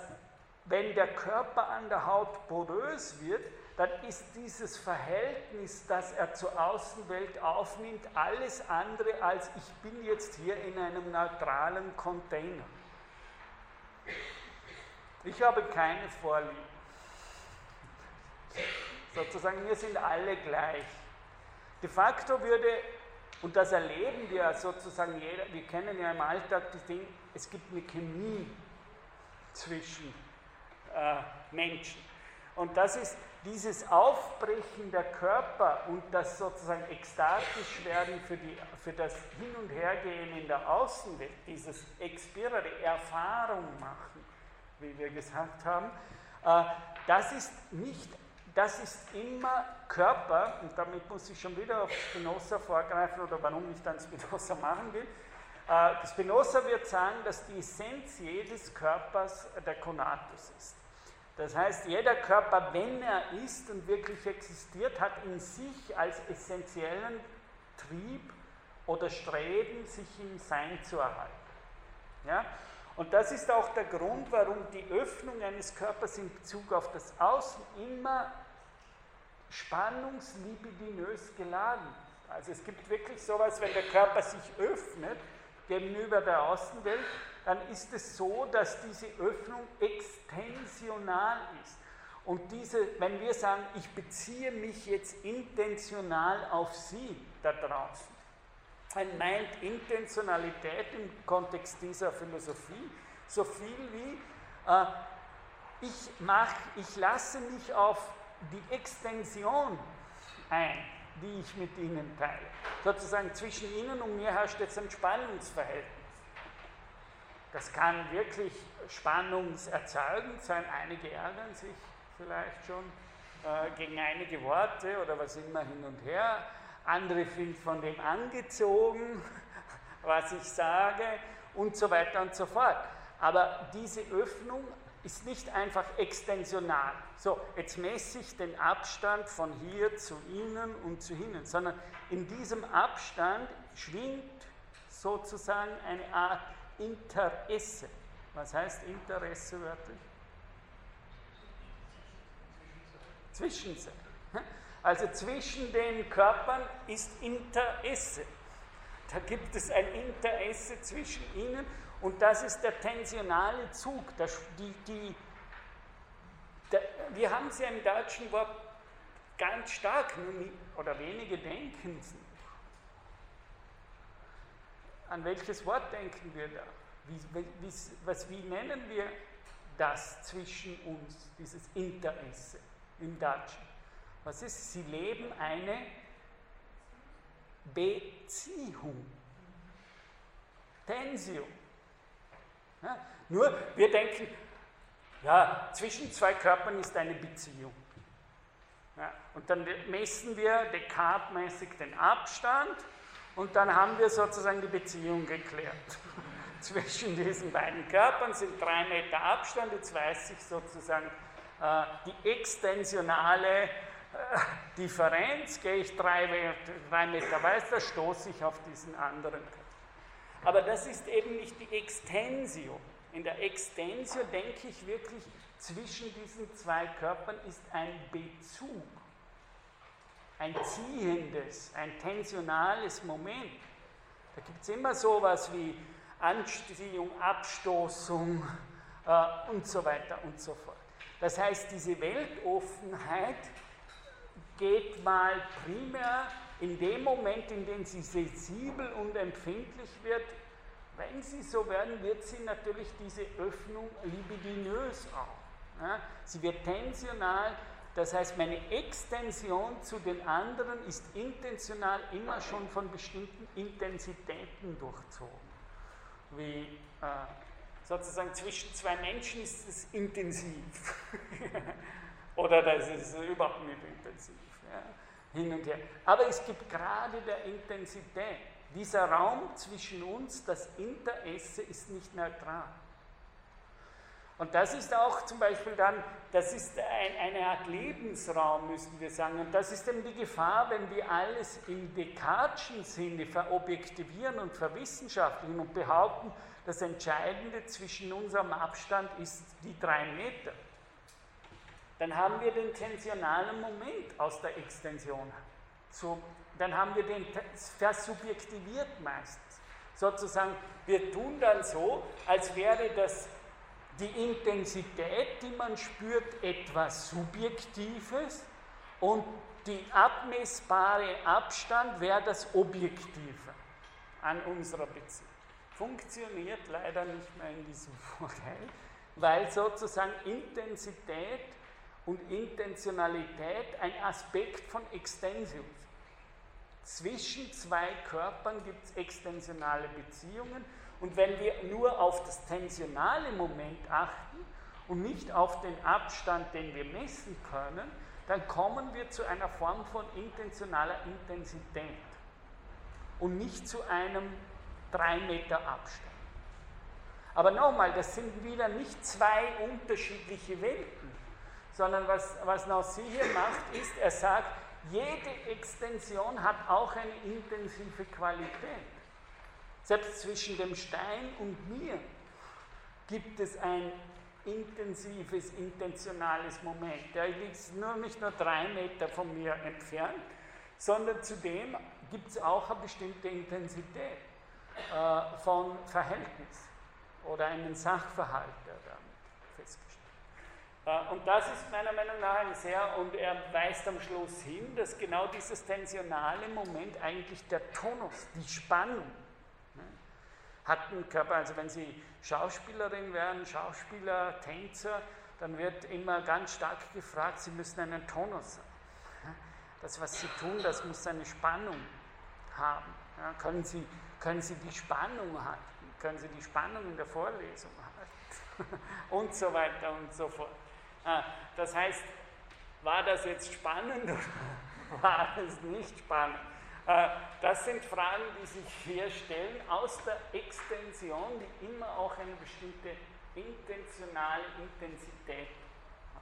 wenn der Körper an der Haut porös wird, dann ist dieses Verhältnis, das er zur Außenwelt aufnimmt, alles andere als ich bin jetzt hier in einem neutralen Container. Ich habe keine Vorlieben. Sozusagen, wir sind alle gleich. De facto würde und das erleben wir sozusagen jeder, wir kennen ja im Alltag das Ding, es gibt eine Chemie zwischen äh, Menschen. Und das ist dieses Aufbrechen der Körper und das sozusagen ekstatisch werden für, die, für das Hin- und Hergehen in der Außenwelt, dieses Expira, die Erfahrung machen, wie wir gesagt haben, äh, das ist nicht, das ist immer Körper, und damit muss ich schon wieder auf Spinoza vorgreifen oder warum ich dann Spinoza machen will. Äh, Spinoza wird sagen, dass die Essenz jedes Körpers der Konatus ist. Das heißt, jeder Körper, wenn er ist und wirklich existiert, hat in sich als essentiellen Trieb oder Streben, sich im Sein zu erhalten. Ja? Und das ist auch der Grund, warum die Öffnung eines Körpers in Bezug auf das Außen immer spannungslibidinös geladen ist. Also es gibt wirklich sowas, wenn der Körper sich öffnet gegenüber der Außenwelt, dann ist es so, dass diese Öffnung extensional ist. Und diese, wenn wir sagen, ich beziehe mich jetzt intentional auf Sie da draußen, dann meint Intentionalität im Kontext dieser Philosophie so viel wie, äh, ich, mach, ich lasse mich auf die Extension ein, die ich mit Ihnen teile. Sozusagen zwischen Ihnen und mir herrscht jetzt ein Spannungsverhältnis. Das kann wirklich spannungserzeugend sein. Einige ärgern sich vielleicht schon äh, gegen einige Worte oder was immer hin und her. Andere sind von dem angezogen, (laughs) was ich sage und so weiter und so fort. Aber diese Öffnung ist nicht einfach extensional. So, jetzt messe ich den Abstand von hier zu Ihnen und zu Ihnen, sondern in diesem Abstand schwingt sozusagen eine Art Interesse. Was heißt Interesse wörtlich? Zwischensein. Also zwischen den Körpern ist Interesse. Da gibt es ein Interesse zwischen ihnen und das ist der tensionale Zug. Die, die, der, wir haben es ja im deutschen Wort ganz stark, oder wenige denken an welches Wort denken wir da? Wie, wie, was, wie nennen wir das zwischen uns, dieses Interesse im Deutschen? Was ist? Sie leben eine Beziehung. Tension. Ja, nur wir denken, ja, zwischen zwei Körpern ist eine Beziehung. Ja, und dann messen wir Descartes-mäßig den Abstand und dann haben wir sozusagen die Beziehung geklärt. (laughs) Zwischen diesen beiden Körpern sind drei Meter Abstand. Jetzt weiß ich sozusagen äh, die extensionale äh, Differenz. Gehe ich drei, drei Meter weiter, stoße ich auf diesen anderen Körper. Aber das ist eben nicht die Extensio. In der Extensio denke ich wirklich, zwischen diesen zwei Körpern ist ein Bezug ein ziehendes, ein tensionales Moment. Da gibt es immer sowas wie Anziehung, Abstoßung äh, und so weiter und so fort. Das heißt, diese Weltoffenheit geht mal primär in dem Moment, in dem sie sensibel und empfindlich wird. Wenn sie so werden, wird sie natürlich diese Öffnung libidinös auch. Ja? Sie wird tensional, das heißt, meine Extension zu den anderen ist intentional immer schon von bestimmten Intensitäten durchzogen. Wie äh, sozusagen zwischen zwei Menschen ist es intensiv. (laughs) Oder das ist überhaupt nicht intensiv. Ja? Hin und her. Aber es gibt gerade der Intensität. Dieser Raum zwischen uns, das Interesse, ist nicht neutral. Und das ist auch zum Beispiel dann, das ist ein, eine Art Lebensraum, müssen wir sagen. Und das ist eben die Gefahr, wenn wir alles im Descartes'schen Sinne verobjektivieren und verwissenschaftlichen und behaupten, das Entscheidende zwischen unserem Abstand ist die drei Meter. Dann haben wir den tensionalen Moment aus der Extension. So, dann haben wir den versubjektiviert meistens. Sozusagen, wir tun dann so, als wäre das die Intensität, die man spürt, etwas Subjektives und die abmessbare Abstand wäre das Objektive an unserer Beziehung. Funktioniert leider nicht mehr in diesem (laughs) Vorteil, weil sozusagen Intensität und Intentionalität ein Aspekt von Extensium zwischen zwei Körpern gibt es extensionale Beziehungen und wenn wir nur auf das tensionale Moment achten und nicht auf den Abstand, den wir messen können, dann kommen wir zu einer Form von intentionaler Intensität und nicht zu einem 3 Meter Abstand. Aber nochmal, das sind wieder nicht zwei unterschiedliche Welten, sondern was, was Nancy hier macht, ist, er sagt, jede Extension hat auch eine intensive Qualität. Selbst zwischen dem Stein und mir gibt es ein intensives, intentionales Moment. Der liegt nur nicht nur drei Meter von mir entfernt, sondern zudem gibt es auch eine bestimmte Intensität äh, von Verhältnis oder einen Sachverhalt, der damit festgestellt. Äh, und das ist meiner Meinung nach ein sehr, und er weist am Schluss hin, dass genau dieses tensionale Moment eigentlich der Tonus, die Spannung, hat ein Körper, also wenn Sie Schauspielerin werden, Schauspieler, Tänzer, dann wird immer ganz stark gefragt, Sie müssen einen Tonus haben. Das, was Sie tun, das muss eine Spannung haben. Ja, können, Sie, können Sie die Spannung halten? Können Sie die Spannung in der Vorlesung halten? (laughs) und so weiter und so fort. Ah, das heißt, war das jetzt spannend oder (laughs) war es nicht spannend? Äh, das sind Fragen, die sich hier stellen aus der Extension, die immer auch eine bestimmte intentionale Intensität hat.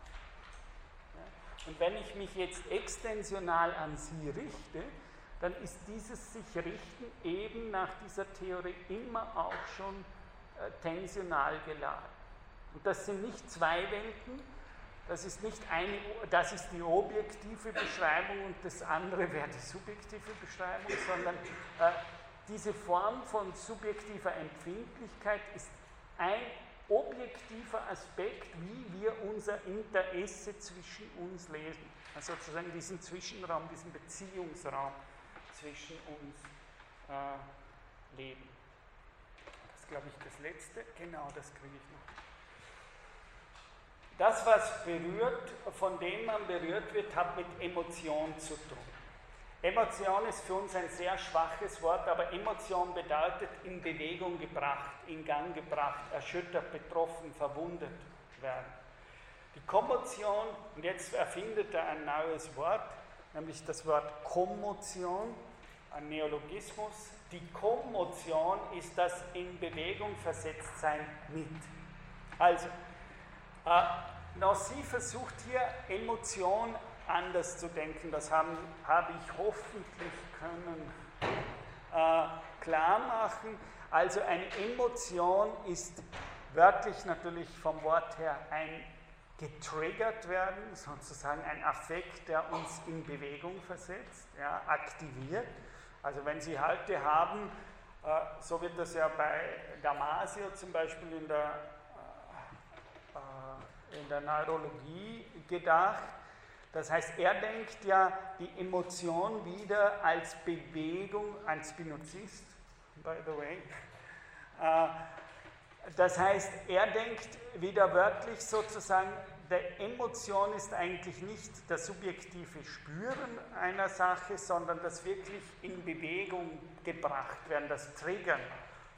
Und wenn ich mich jetzt extensional an Sie richte, dann ist dieses sich richten eben nach dieser Theorie immer auch schon äh, tensional geladen. Und das sind nicht zwei Welten, das ist nicht eine, das ist die objektive Beschreibung und das andere wäre die subjektive Beschreibung, sondern äh, diese Form von subjektiver Empfindlichkeit ist ein objektiver Aspekt, wie wir unser Interesse zwischen uns lesen. Also sozusagen diesen Zwischenraum, diesen Beziehungsraum zwischen uns äh, leben. Das ist, glaube ich, das Letzte. Genau, das kriege ich noch. Das, was berührt, von dem man berührt wird, hat mit Emotion zu tun. Emotion ist für uns ein sehr schwaches Wort, aber Emotion bedeutet in Bewegung gebracht, in Gang gebracht, erschüttert, betroffen, verwundet werden. Die Kommotion, und jetzt erfindet er ein neues Wort, nämlich das Wort Kommotion, ein Neologismus. Die Kommotion ist das in Bewegung versetzt sein mit. Also, äh, Nancy versucht hier Emotion anders zu denken. Das habe hab ich hoffentlich können äh, klar machen. Also eine Emotion ist wörtlich natürlich vom Wort her ein getriggert werden, sozusagen ein Affekt, der uns in Bewegung versetzt, ja, aktiviert. Also wenn Sie Halte haben, äh, so wird das ja bei Damasio zum Beispiel in der in der Neurologie gedacht. Das heißt, er denkt ja die Emotion wieder als Bewegung, ein Spinozist, by the way. Äh, das heißt, er denkt wieder wörtlich sozusagen, der Emotion ist eigentlich nicht das subjektive Spüren einer Sache, sondern das wirklich in Bewegung gebracht werden, das Triggern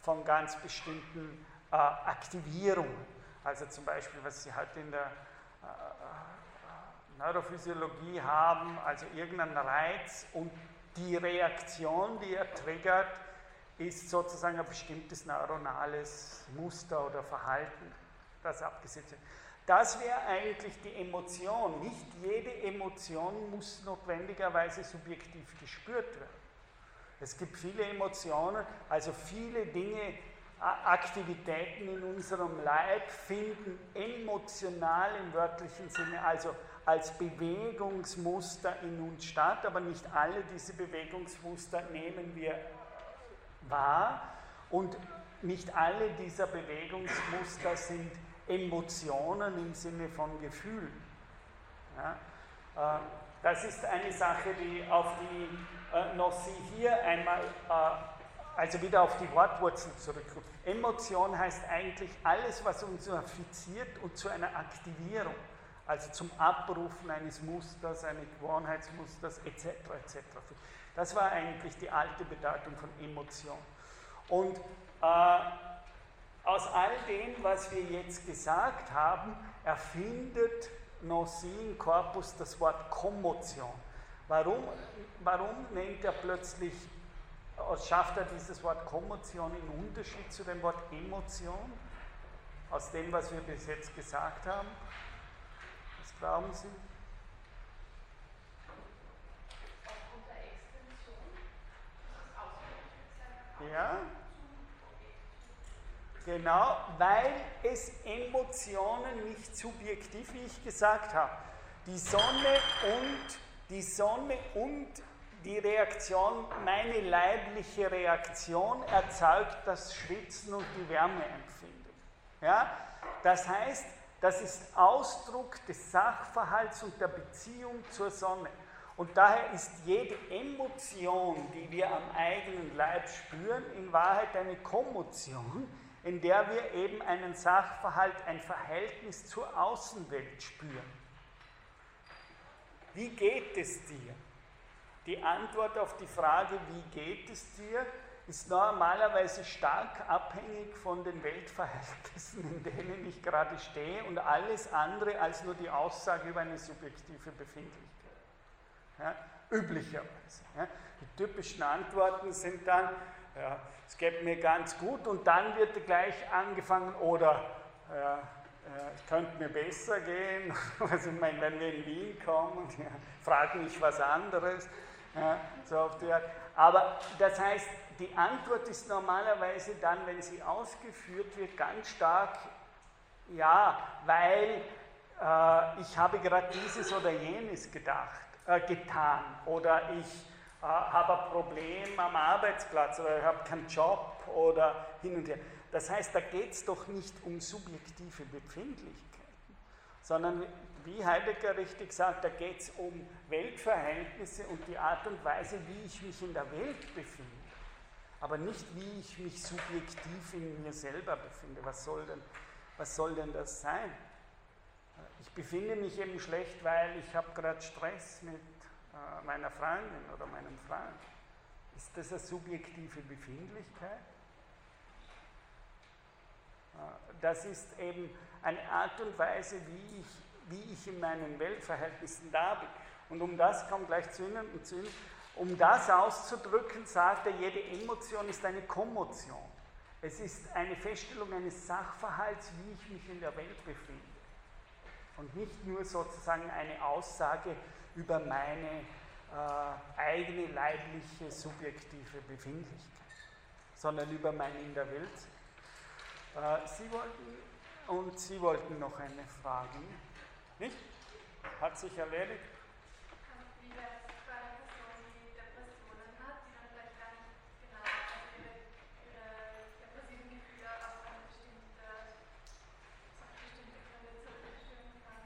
von ganz bestimmten äh, Aktivierungen. Also zum Beispiel, was Sie halt in der äh, äh, Neurophysiologie haben, also irgendein Reiz und die Reaktion, die er triggert, ist sozusagen ein bestimmtes neuronales Muster oder Verhalten, das abgesetzt wird. Das wäre eigentlich die Emotion. Nicht jede Emotion muss notwendigerweise subjektiv gespürt werden. Es gibt viele Emotionen, also viele Dinge, Aktivitäten in unserem Leib finden emotional im wörtlichen Sinne, also als Bewegungsmuster in uns statt, aber nicht alle diese Bewegungsmuster nehmen wir wahr und nicht alle dieser Bewegungsmuster sind Emotionen im Sinne von Gefühl. Ja? Äh, das ist eine Sache, die auf die äh, Nossi hier einmal, äh, also wieder auf die Wortwurzel zurückkommt. Emotion heißt eigentlich alles, was uns affiziert und zu einer Aktivierung, also zum Abrufen eines Musters, eines Gewohnheitsmusters etc. etc. Das war eigentlich die alte Bedeutung von Emotion. Und äh, aus all dem, was wir jetzt gesagt haben, erfindet Nosin Corpus das Wort Kommotion. Warum, warum nennt er plötzlich, schafft er dieses Wort Kommotion in Unterschied zu dem Wort Emotion? Aus dem, was wir bis jetzt gesagt haben? Was glauben Sie? Ja? Genau, weil es Emotionen nicht subjektiv, wie ich gesagt habe. Die Sonne und die Sonne und die Reaktion, meine leibliche Reaktion erzeugt das Schwitzen und die Wärmeempfindung. Ja? Das heißt, das ist Ausdruck des Sachverhalts und der Beziehung zur Sonne. Und daher ist jede Emotion, die wir am eigenen Leib spüren, in Wahrheit eine Kommotion, in der wir eben einen Sachverhalt, ein Verhältnis zur Außenwelt spüren. Wie geht es dir? Die Antwort auf die Frage, wie geht es dir, ist normalerweise stark abhängig von den Weltverhältnissen, in denen ich gerade stehe und alles andere als nur die Aussage über eine subjektive Befindlichkeit. Ja, üblicherweise. Ja. Die typischen Antworten sind dann, ja, es geht mir ganz gut und dann wird gleich angefangen oder ja, es könnte mir besser gehen, (laughs) also ich meine, wenn wir in Wien kommen, fragen mich was anderes. So auf die. Aber das heißt, die Antwort ist normalerweise dann, wenn sie ausgeführt wird, ganz stark, ja, weil äh, ich habe gerade dieses oder jenes gedacht, äh, getan oder ich äh, habe ein Problem am Arbeitsplatz oder ich habe keinen Job oder hin und her. Das heißt, da geht es doch nicht um subjektive Befindlichkeiten, sondern wie Heidegger richtig sagt, da geht es um Weltverhältnisse und die Art und Weise, wie ich mich in der Welt befinde. Aber nicht, wie ich mich subjektiv in mir selber befinde. Was soll denn, was soll denn das sein? Ich befinde mich eben schlecht, weil ich habe gerade Stress mit äh, meiner Freundin oder meinem Freund. Ist das eine subjektive Befindlichkeit? Das ist eben eine Art und Weise, wie ich, wie ich in meinen Weltverhältnissen da bin. Und um das kommt gleich zu Ihnen und zu Ihnen. Um das auszudrücken, sagt er, jede Emotion ist eine Kommotion. Es ist eine Feststellung eines Sachverhalts, wie ich mich in der Welt befinde. Und nicht nur sozusagen eine Aussage über meine äh, eigene leibliche, subjektive Befindlichkeit, sondern über mein in der Welt. Äh, Sie wollten und Sie wollten noch eine Frage, nicht? Hat sich erledigt? Wie wäre es bei einer Person, die Depressionen hat, die dann vielleicht gar nicht genau also ihre, ihre depressiven Gefühle auf eine bestimmte, auf bestimmte Gründe zurückführen kann?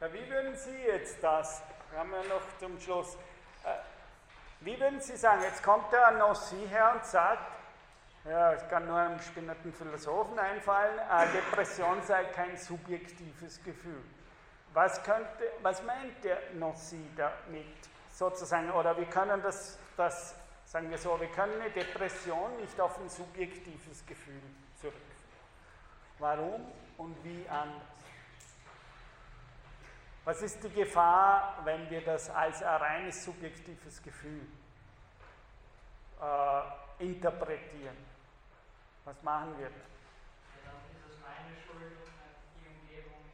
Ja, wie würden Sie jetzt das, wir haben ja noch zum Schluss, äh, wie würden Sie sagen, jetzt kommt der Anossi her und sagt, ja, es kann nur einem spinnenden Philosophen einfallen, äh, Depression sei kein subjektives Gefühl. Was, könnte, was meint der Nossi damit sozusagen? Oder wir können das, das, sagen wir so, wir können eine Depression nicht auf ein subjektives Gefühl zurückführen. Warum und wie anders? Was ist die Gefahr, wenn wir das als ein reines subjektives Gefühl äh, interpretieren? Was machen wir? Dann ist es meine Schuld die Umgebung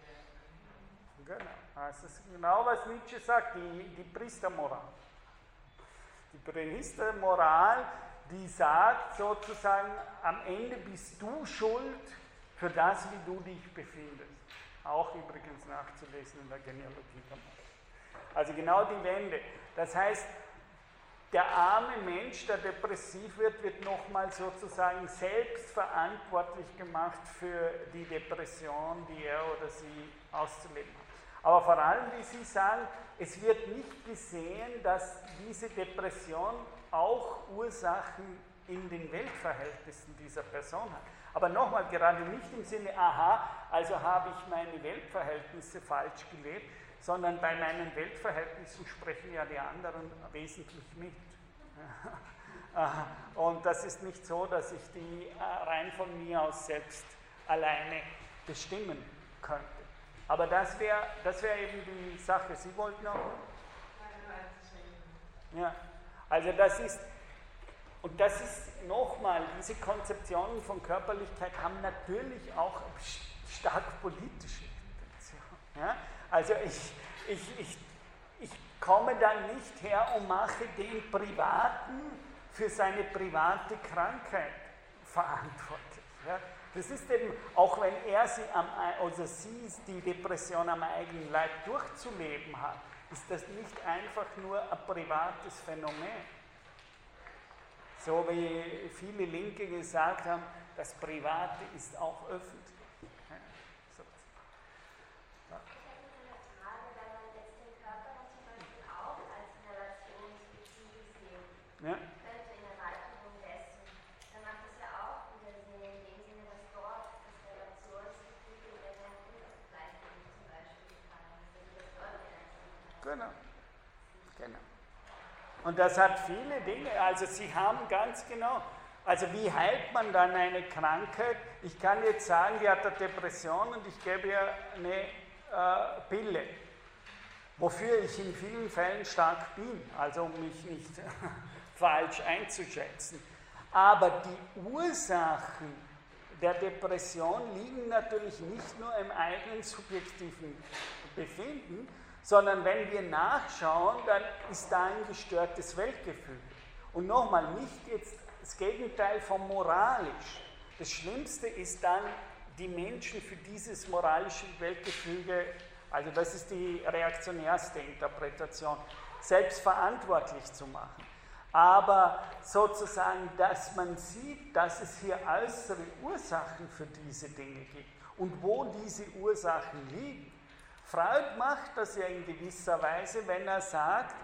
der Genau. Das ist genau, was Nietzsche sagt, die, die Priestermoral. Die Priestermoral, die sagt sozusagen, am Ende bist du schuld für das, wie du dich befindest. Auch übrigens nachzulesen in der Genealogie der Also genau die Wende. Das heißt, der arme Mensch, der depressiv wird, wird nochmal sozusagen selbst verantwortlich gemacht für die Depression, die er oder sie auszuleben hat. Aber vor allem, wie Sie sagen, es wird nicht gesehen, dass diese Depression auch Ursachen in den Weltverhältnissen dieser Person hat. Aber nochmal, gerade nicht im Sinne, aha, also habe ich meine Weltverhältnisse falsch gelebt, sondern bei meinen Weltverhältnissen sprechen ja die anderen wesentlich mit. (laughs) Und das ist nicht so, dass ich die äh, rein von mir aus selbst alleine bestimmen könnte. Aber das wäre das wär eben die Sache. Sie wollten noch? Ja, also das ist, und das ist nochmal, diese Konzeptionen von Körperlichkeit haben natürlich auch stark politische Intention. Ja? Also ich, ich, ich, ich komme dann nicht her und mache den Privaten für seine private Krankheit verantwortlich. Ja? Das ist eben, auch wenn er sie am, oder sie die Depression am eigenen Leib durchzuleben hat, ist das nicht einfach nur ein privates Phänomen. So wie viele Linke gesagt haben, das Private ist auch öffentlich. Ja. Könnte in Erweiterung dessen, dann macht es ja auch wieder Sinn, in dem Sinne, dass dort das Relationsgefüge in einem Ungleichgewicht zum Beispiel Einzelnen Genau. Genau. Und das hat viele Dinge, also Sie haben ganz genau, also wie heilt man dann eine Krankheit? Ich kann jetzt sagen, die hat eine Depression und ich gebe ihr eine äh, Pille, wofür ich in vielen Fällen stark bin, also um mich nicht (laughs) falsch einzuschätzen. Aber die Ursachen der Depression liegen natürlich nicht nur im eigenen subjektiven Befinden, sondern wenn wir nachschauen, dann ist da ein gestörtes Weltgefühl. Und nochmal, nicht jetzt das Gegenteil von moralisch. Das Schlimmste ist dann, die Menschen für dieses moralische Weltgefüge, also das ist die reaktionärste Interpretation, selbst verantwortlich zu machen aber sozusagen, dass man sieht, dass es hier äußere Ursachen für diese Dinge gibt und wo diese Ursachen liegen. Freud macht das ja in gewisser Weise, wenn er sagt,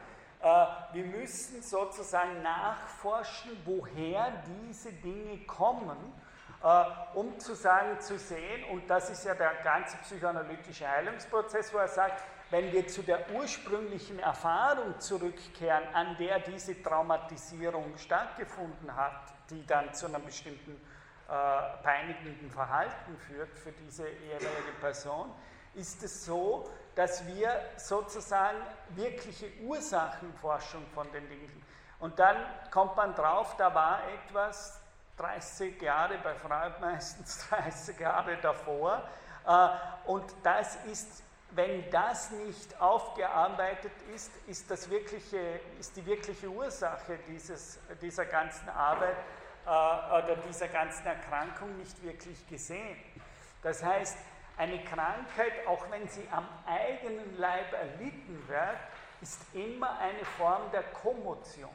äh, wir müssen sozusagen nachforschen, woher diese Dinge kommen, äh, um zu sagen, zu sehen, und das ist ja der ganze psychoanalytische Heilungsprozess, wo er sagt, wenn wir zu der ursprünglichen Erfahrung zurückkehren, an der diese Traumatisierung stattgefunden hat, die dann zu einem bestimmten äh, peinigenden Verhalten führt für diese jeweilige Person, ist es so, dass wir sozusagen wirkliche Ursachenforschung von den Dingen. Und dann kommt man drauf, da war etwas 30 Jahre, bei Freud meistens (laughs) 30 Jahre davor. Äh, und das ist wenn das nicht aufgearbeitet ist, ist, das wirkliche, ist die wirkliche Ursache dieses, dieser ganzen Arbeit äh, oder dieser ganzen Erkrankung nicht wirklich gesehen. Das heißt, eine Krankheit, auch wenn sie am eigenen Leib erlitten wird, ist immer eine Form der Kommotion.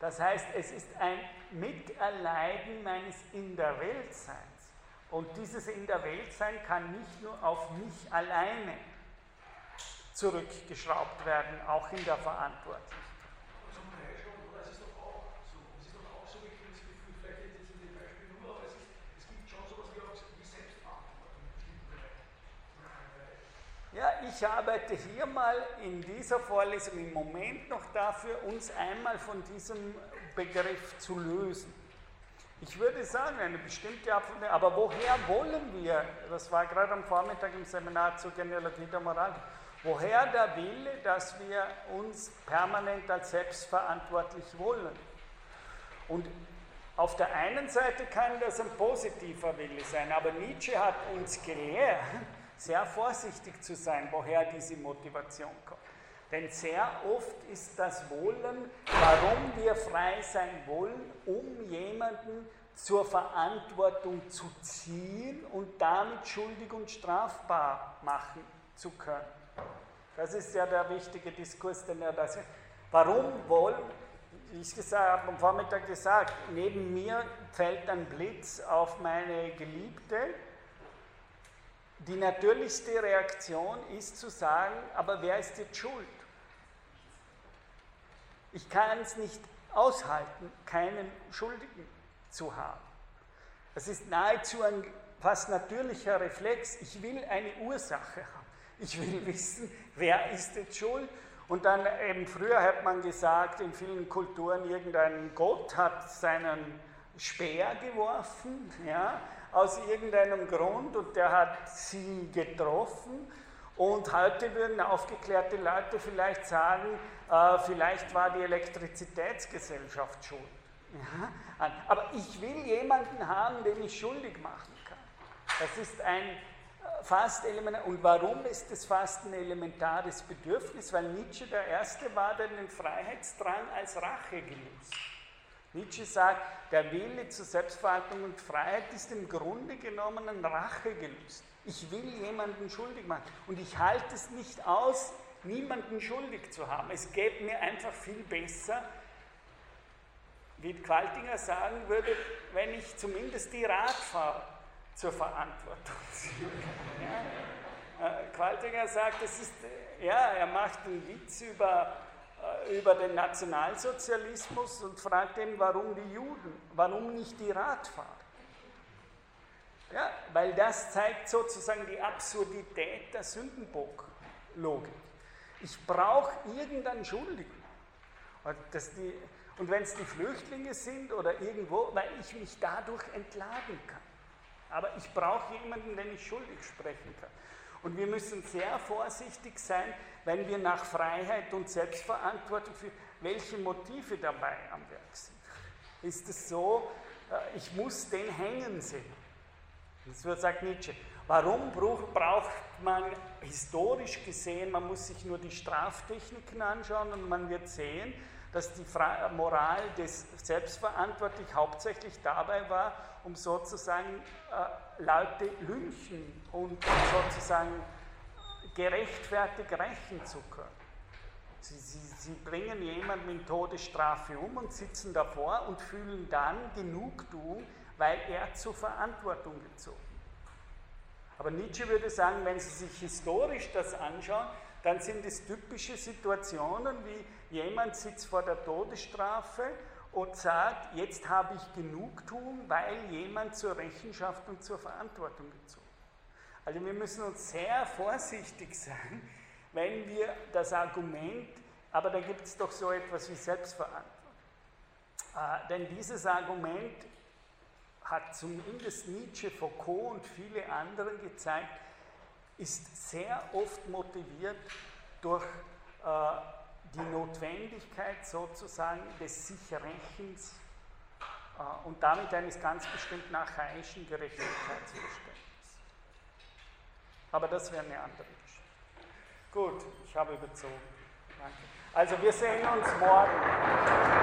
Das heißt, es ist ein Miterleiden meines In der Weltseins. Und dieses in der Welt sein kann nicht nur auf mich alleine zurückgeschraubt werden, auch in der Verantwortlichkeit. Zum Teil schon, oder? Es ist doch auch so. Es ist doch auch so, ich das Gefühl, vielleicht jetzt in dem Beispiel nur, aber es, ist, es gibt schon sowas wie, auch, wie Selbstverantwortung in bestimmten Bereichen. Ja, ich arbeite hier mal in dieser Vorlesung im Moment noch dafür, uns einmal von diesem Begriff zu lösen. Ich würde sagen, eine bestimmte Art aber woher wollen wir, das war gerade am Vormittag im Seminar zur Genealogie der Moral, woher der Wille, dass wir uns permanent als selbstverantwortlich wollen? Und auf der einen Seite kann das ein positiver Wille sein, aber Nietzsche hat uns gelehrt, sehr vorsichtig zu sein, woher diese Motivation kommt. Denn sehr oft ist das Wollen, warum wir frei sein wollen, um jemanden zur Verantwortung zu ziehen und damit schuldig und strafbar machen zu können. Das ist ja der wichtige Diskurs, den er da sagt. Warum wollen, wie ich gesagt, habe am Vormittag gesagt, neben mir fällt ein Blitz auf meine Geliebte die natürlichste Reaktion ist zu sagen, aber wer ist jetzt schuld? Ich kann es nicht aushalten, keinen Schuldigen zu haben. Das ist nahezu ein fast natürlicher Reflex. Ich will eine Ursache haben. Ich will (laughs) wissen, wer ist jetzt schuld. Und dann eben früher hat man gesagt, in vielen Kulturen, irgendein Gott hat seinen Speer geworfen, ja, aus irgendeinem Grund und der hat sie getroffen. Und heute würden aufgeklärte Leute vielleicht sagen, äh, vielleicht war die Elektrizitätsgesellschaft schuld. Ja? Aber ich will jemanden haben, den ich schuldig machen kann. Das ist ein äh, fast elementar. Und warum ist das fast ein elementares Bedürfnis? Weil Nietzsche der Erste war, der den Freiheitsdrang als Rache gelöst. Nietzsche sagt, der Wille zur Selbstverhaltung und Freiheit ist im Grunde genommen ein Rachegelüst. Ich will jemanden schuldig machen und ich halte es nicht aus, niemanden schuldig zu haben. Es gäbe mir einfach viel besser, wie Qualtinger sagen würde, wenn ich zumindest die Radfahrer zur Verantwortung ziehe. Ja? Äh, Qualtinger sagt, es ist, ja, er macht einen Witz über äh, über den Nationalsozialismus und fragt ihn, warum die Juden, warum nicht die Radfahrer? Ja, weil das zeigt sozusagen die Absurdität der Sündenbock-Logik. Ich brauche irgendeinen Schuldigen. Und, und wenn es die Flüchtlinge sind oder irgendwo, weil ich mich dadurch entladen kann. Aber ich brauche jemanden, den ich schuldig sprechen kann. Und wir müssen sehr vorsichtig sein, wenn wir nach Freiheit und Selbstverantwortung für welche Motive dabei am Werk sind. Ist es so, äh, ich muss den hängen sehen. Das sagt Nietzsche. Warum braucht man historisch gesehen, man muss sich nur die Straftechniken anschauen und man wird sehen, dass die Moral des Selbstverantwortlich hauptsächlich dabei war, um sozusagen äh, Leute lynchen und sozusagen gerechtfertigt rächen zu können. Sie, sie, sie bringen jemanden in Todesstrafe um und sitzen davor und fühlen dann Genugtuung, weil er zur Verantwortung gezogen wird. Aber Nietzsche würde sagen, wenn Sie sich historisch das anschauen, dann sind es typische Situationen, wie jemand sitzt vor der Todesstrafe und sagt, jetzt habe ich Genugtuung, weil jemand zur Rechenschaft und zur Verantwortung gezogen also wir müssen uns sehr vorsichtig sein, wenn wir das Argument, aber da gibt es doch so etwas wie Selbstverantwortung. Äh, denn dieses Argument hat zumindest Nietzsche, Foucault und viele andere gezeigt, ist sehr oft motiviert durch äh, die Notwendigkeit sozusagen des Sichrechens äh, und damit eines ganz bestimmten archaischen Gerechtigkeitsverständnisses. Aber das wäre eine andere Geschichte. Gut, ich habe überzogen. Danke. Also wir sehen uns morgen.